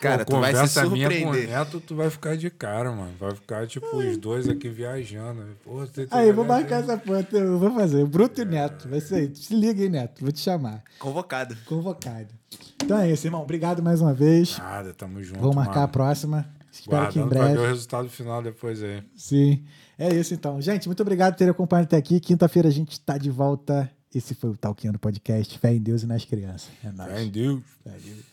Cara, Pô, tu vai se conversa minha com o surpreender. Neto, tu vai ficar de cara, mano. Vai ficar, tipo, os dois aqui viajando. Pô, tem Aí, eu vou marcar essa porra. Eu vou fazer. O Bruto e o Neto. Vai ser aí. Se liga aí, Neto. Vou te chamar. Convocado. Convocado. Então é isso, irmão. Obrigado mais uma vez. Nada, tamo junto, Vou marcar a mano. próxima. Espero que em pra ver o breve. resultado final depois aí. Sim. É isso então. Gente, muito obrigado por ter acompanhado até aqui. Quinta-feira a gente tá de volta. Esse foi o Talqueando Podcast. Fé em Deus e nas crianças. É nóis. Fé em Deus. Valeu.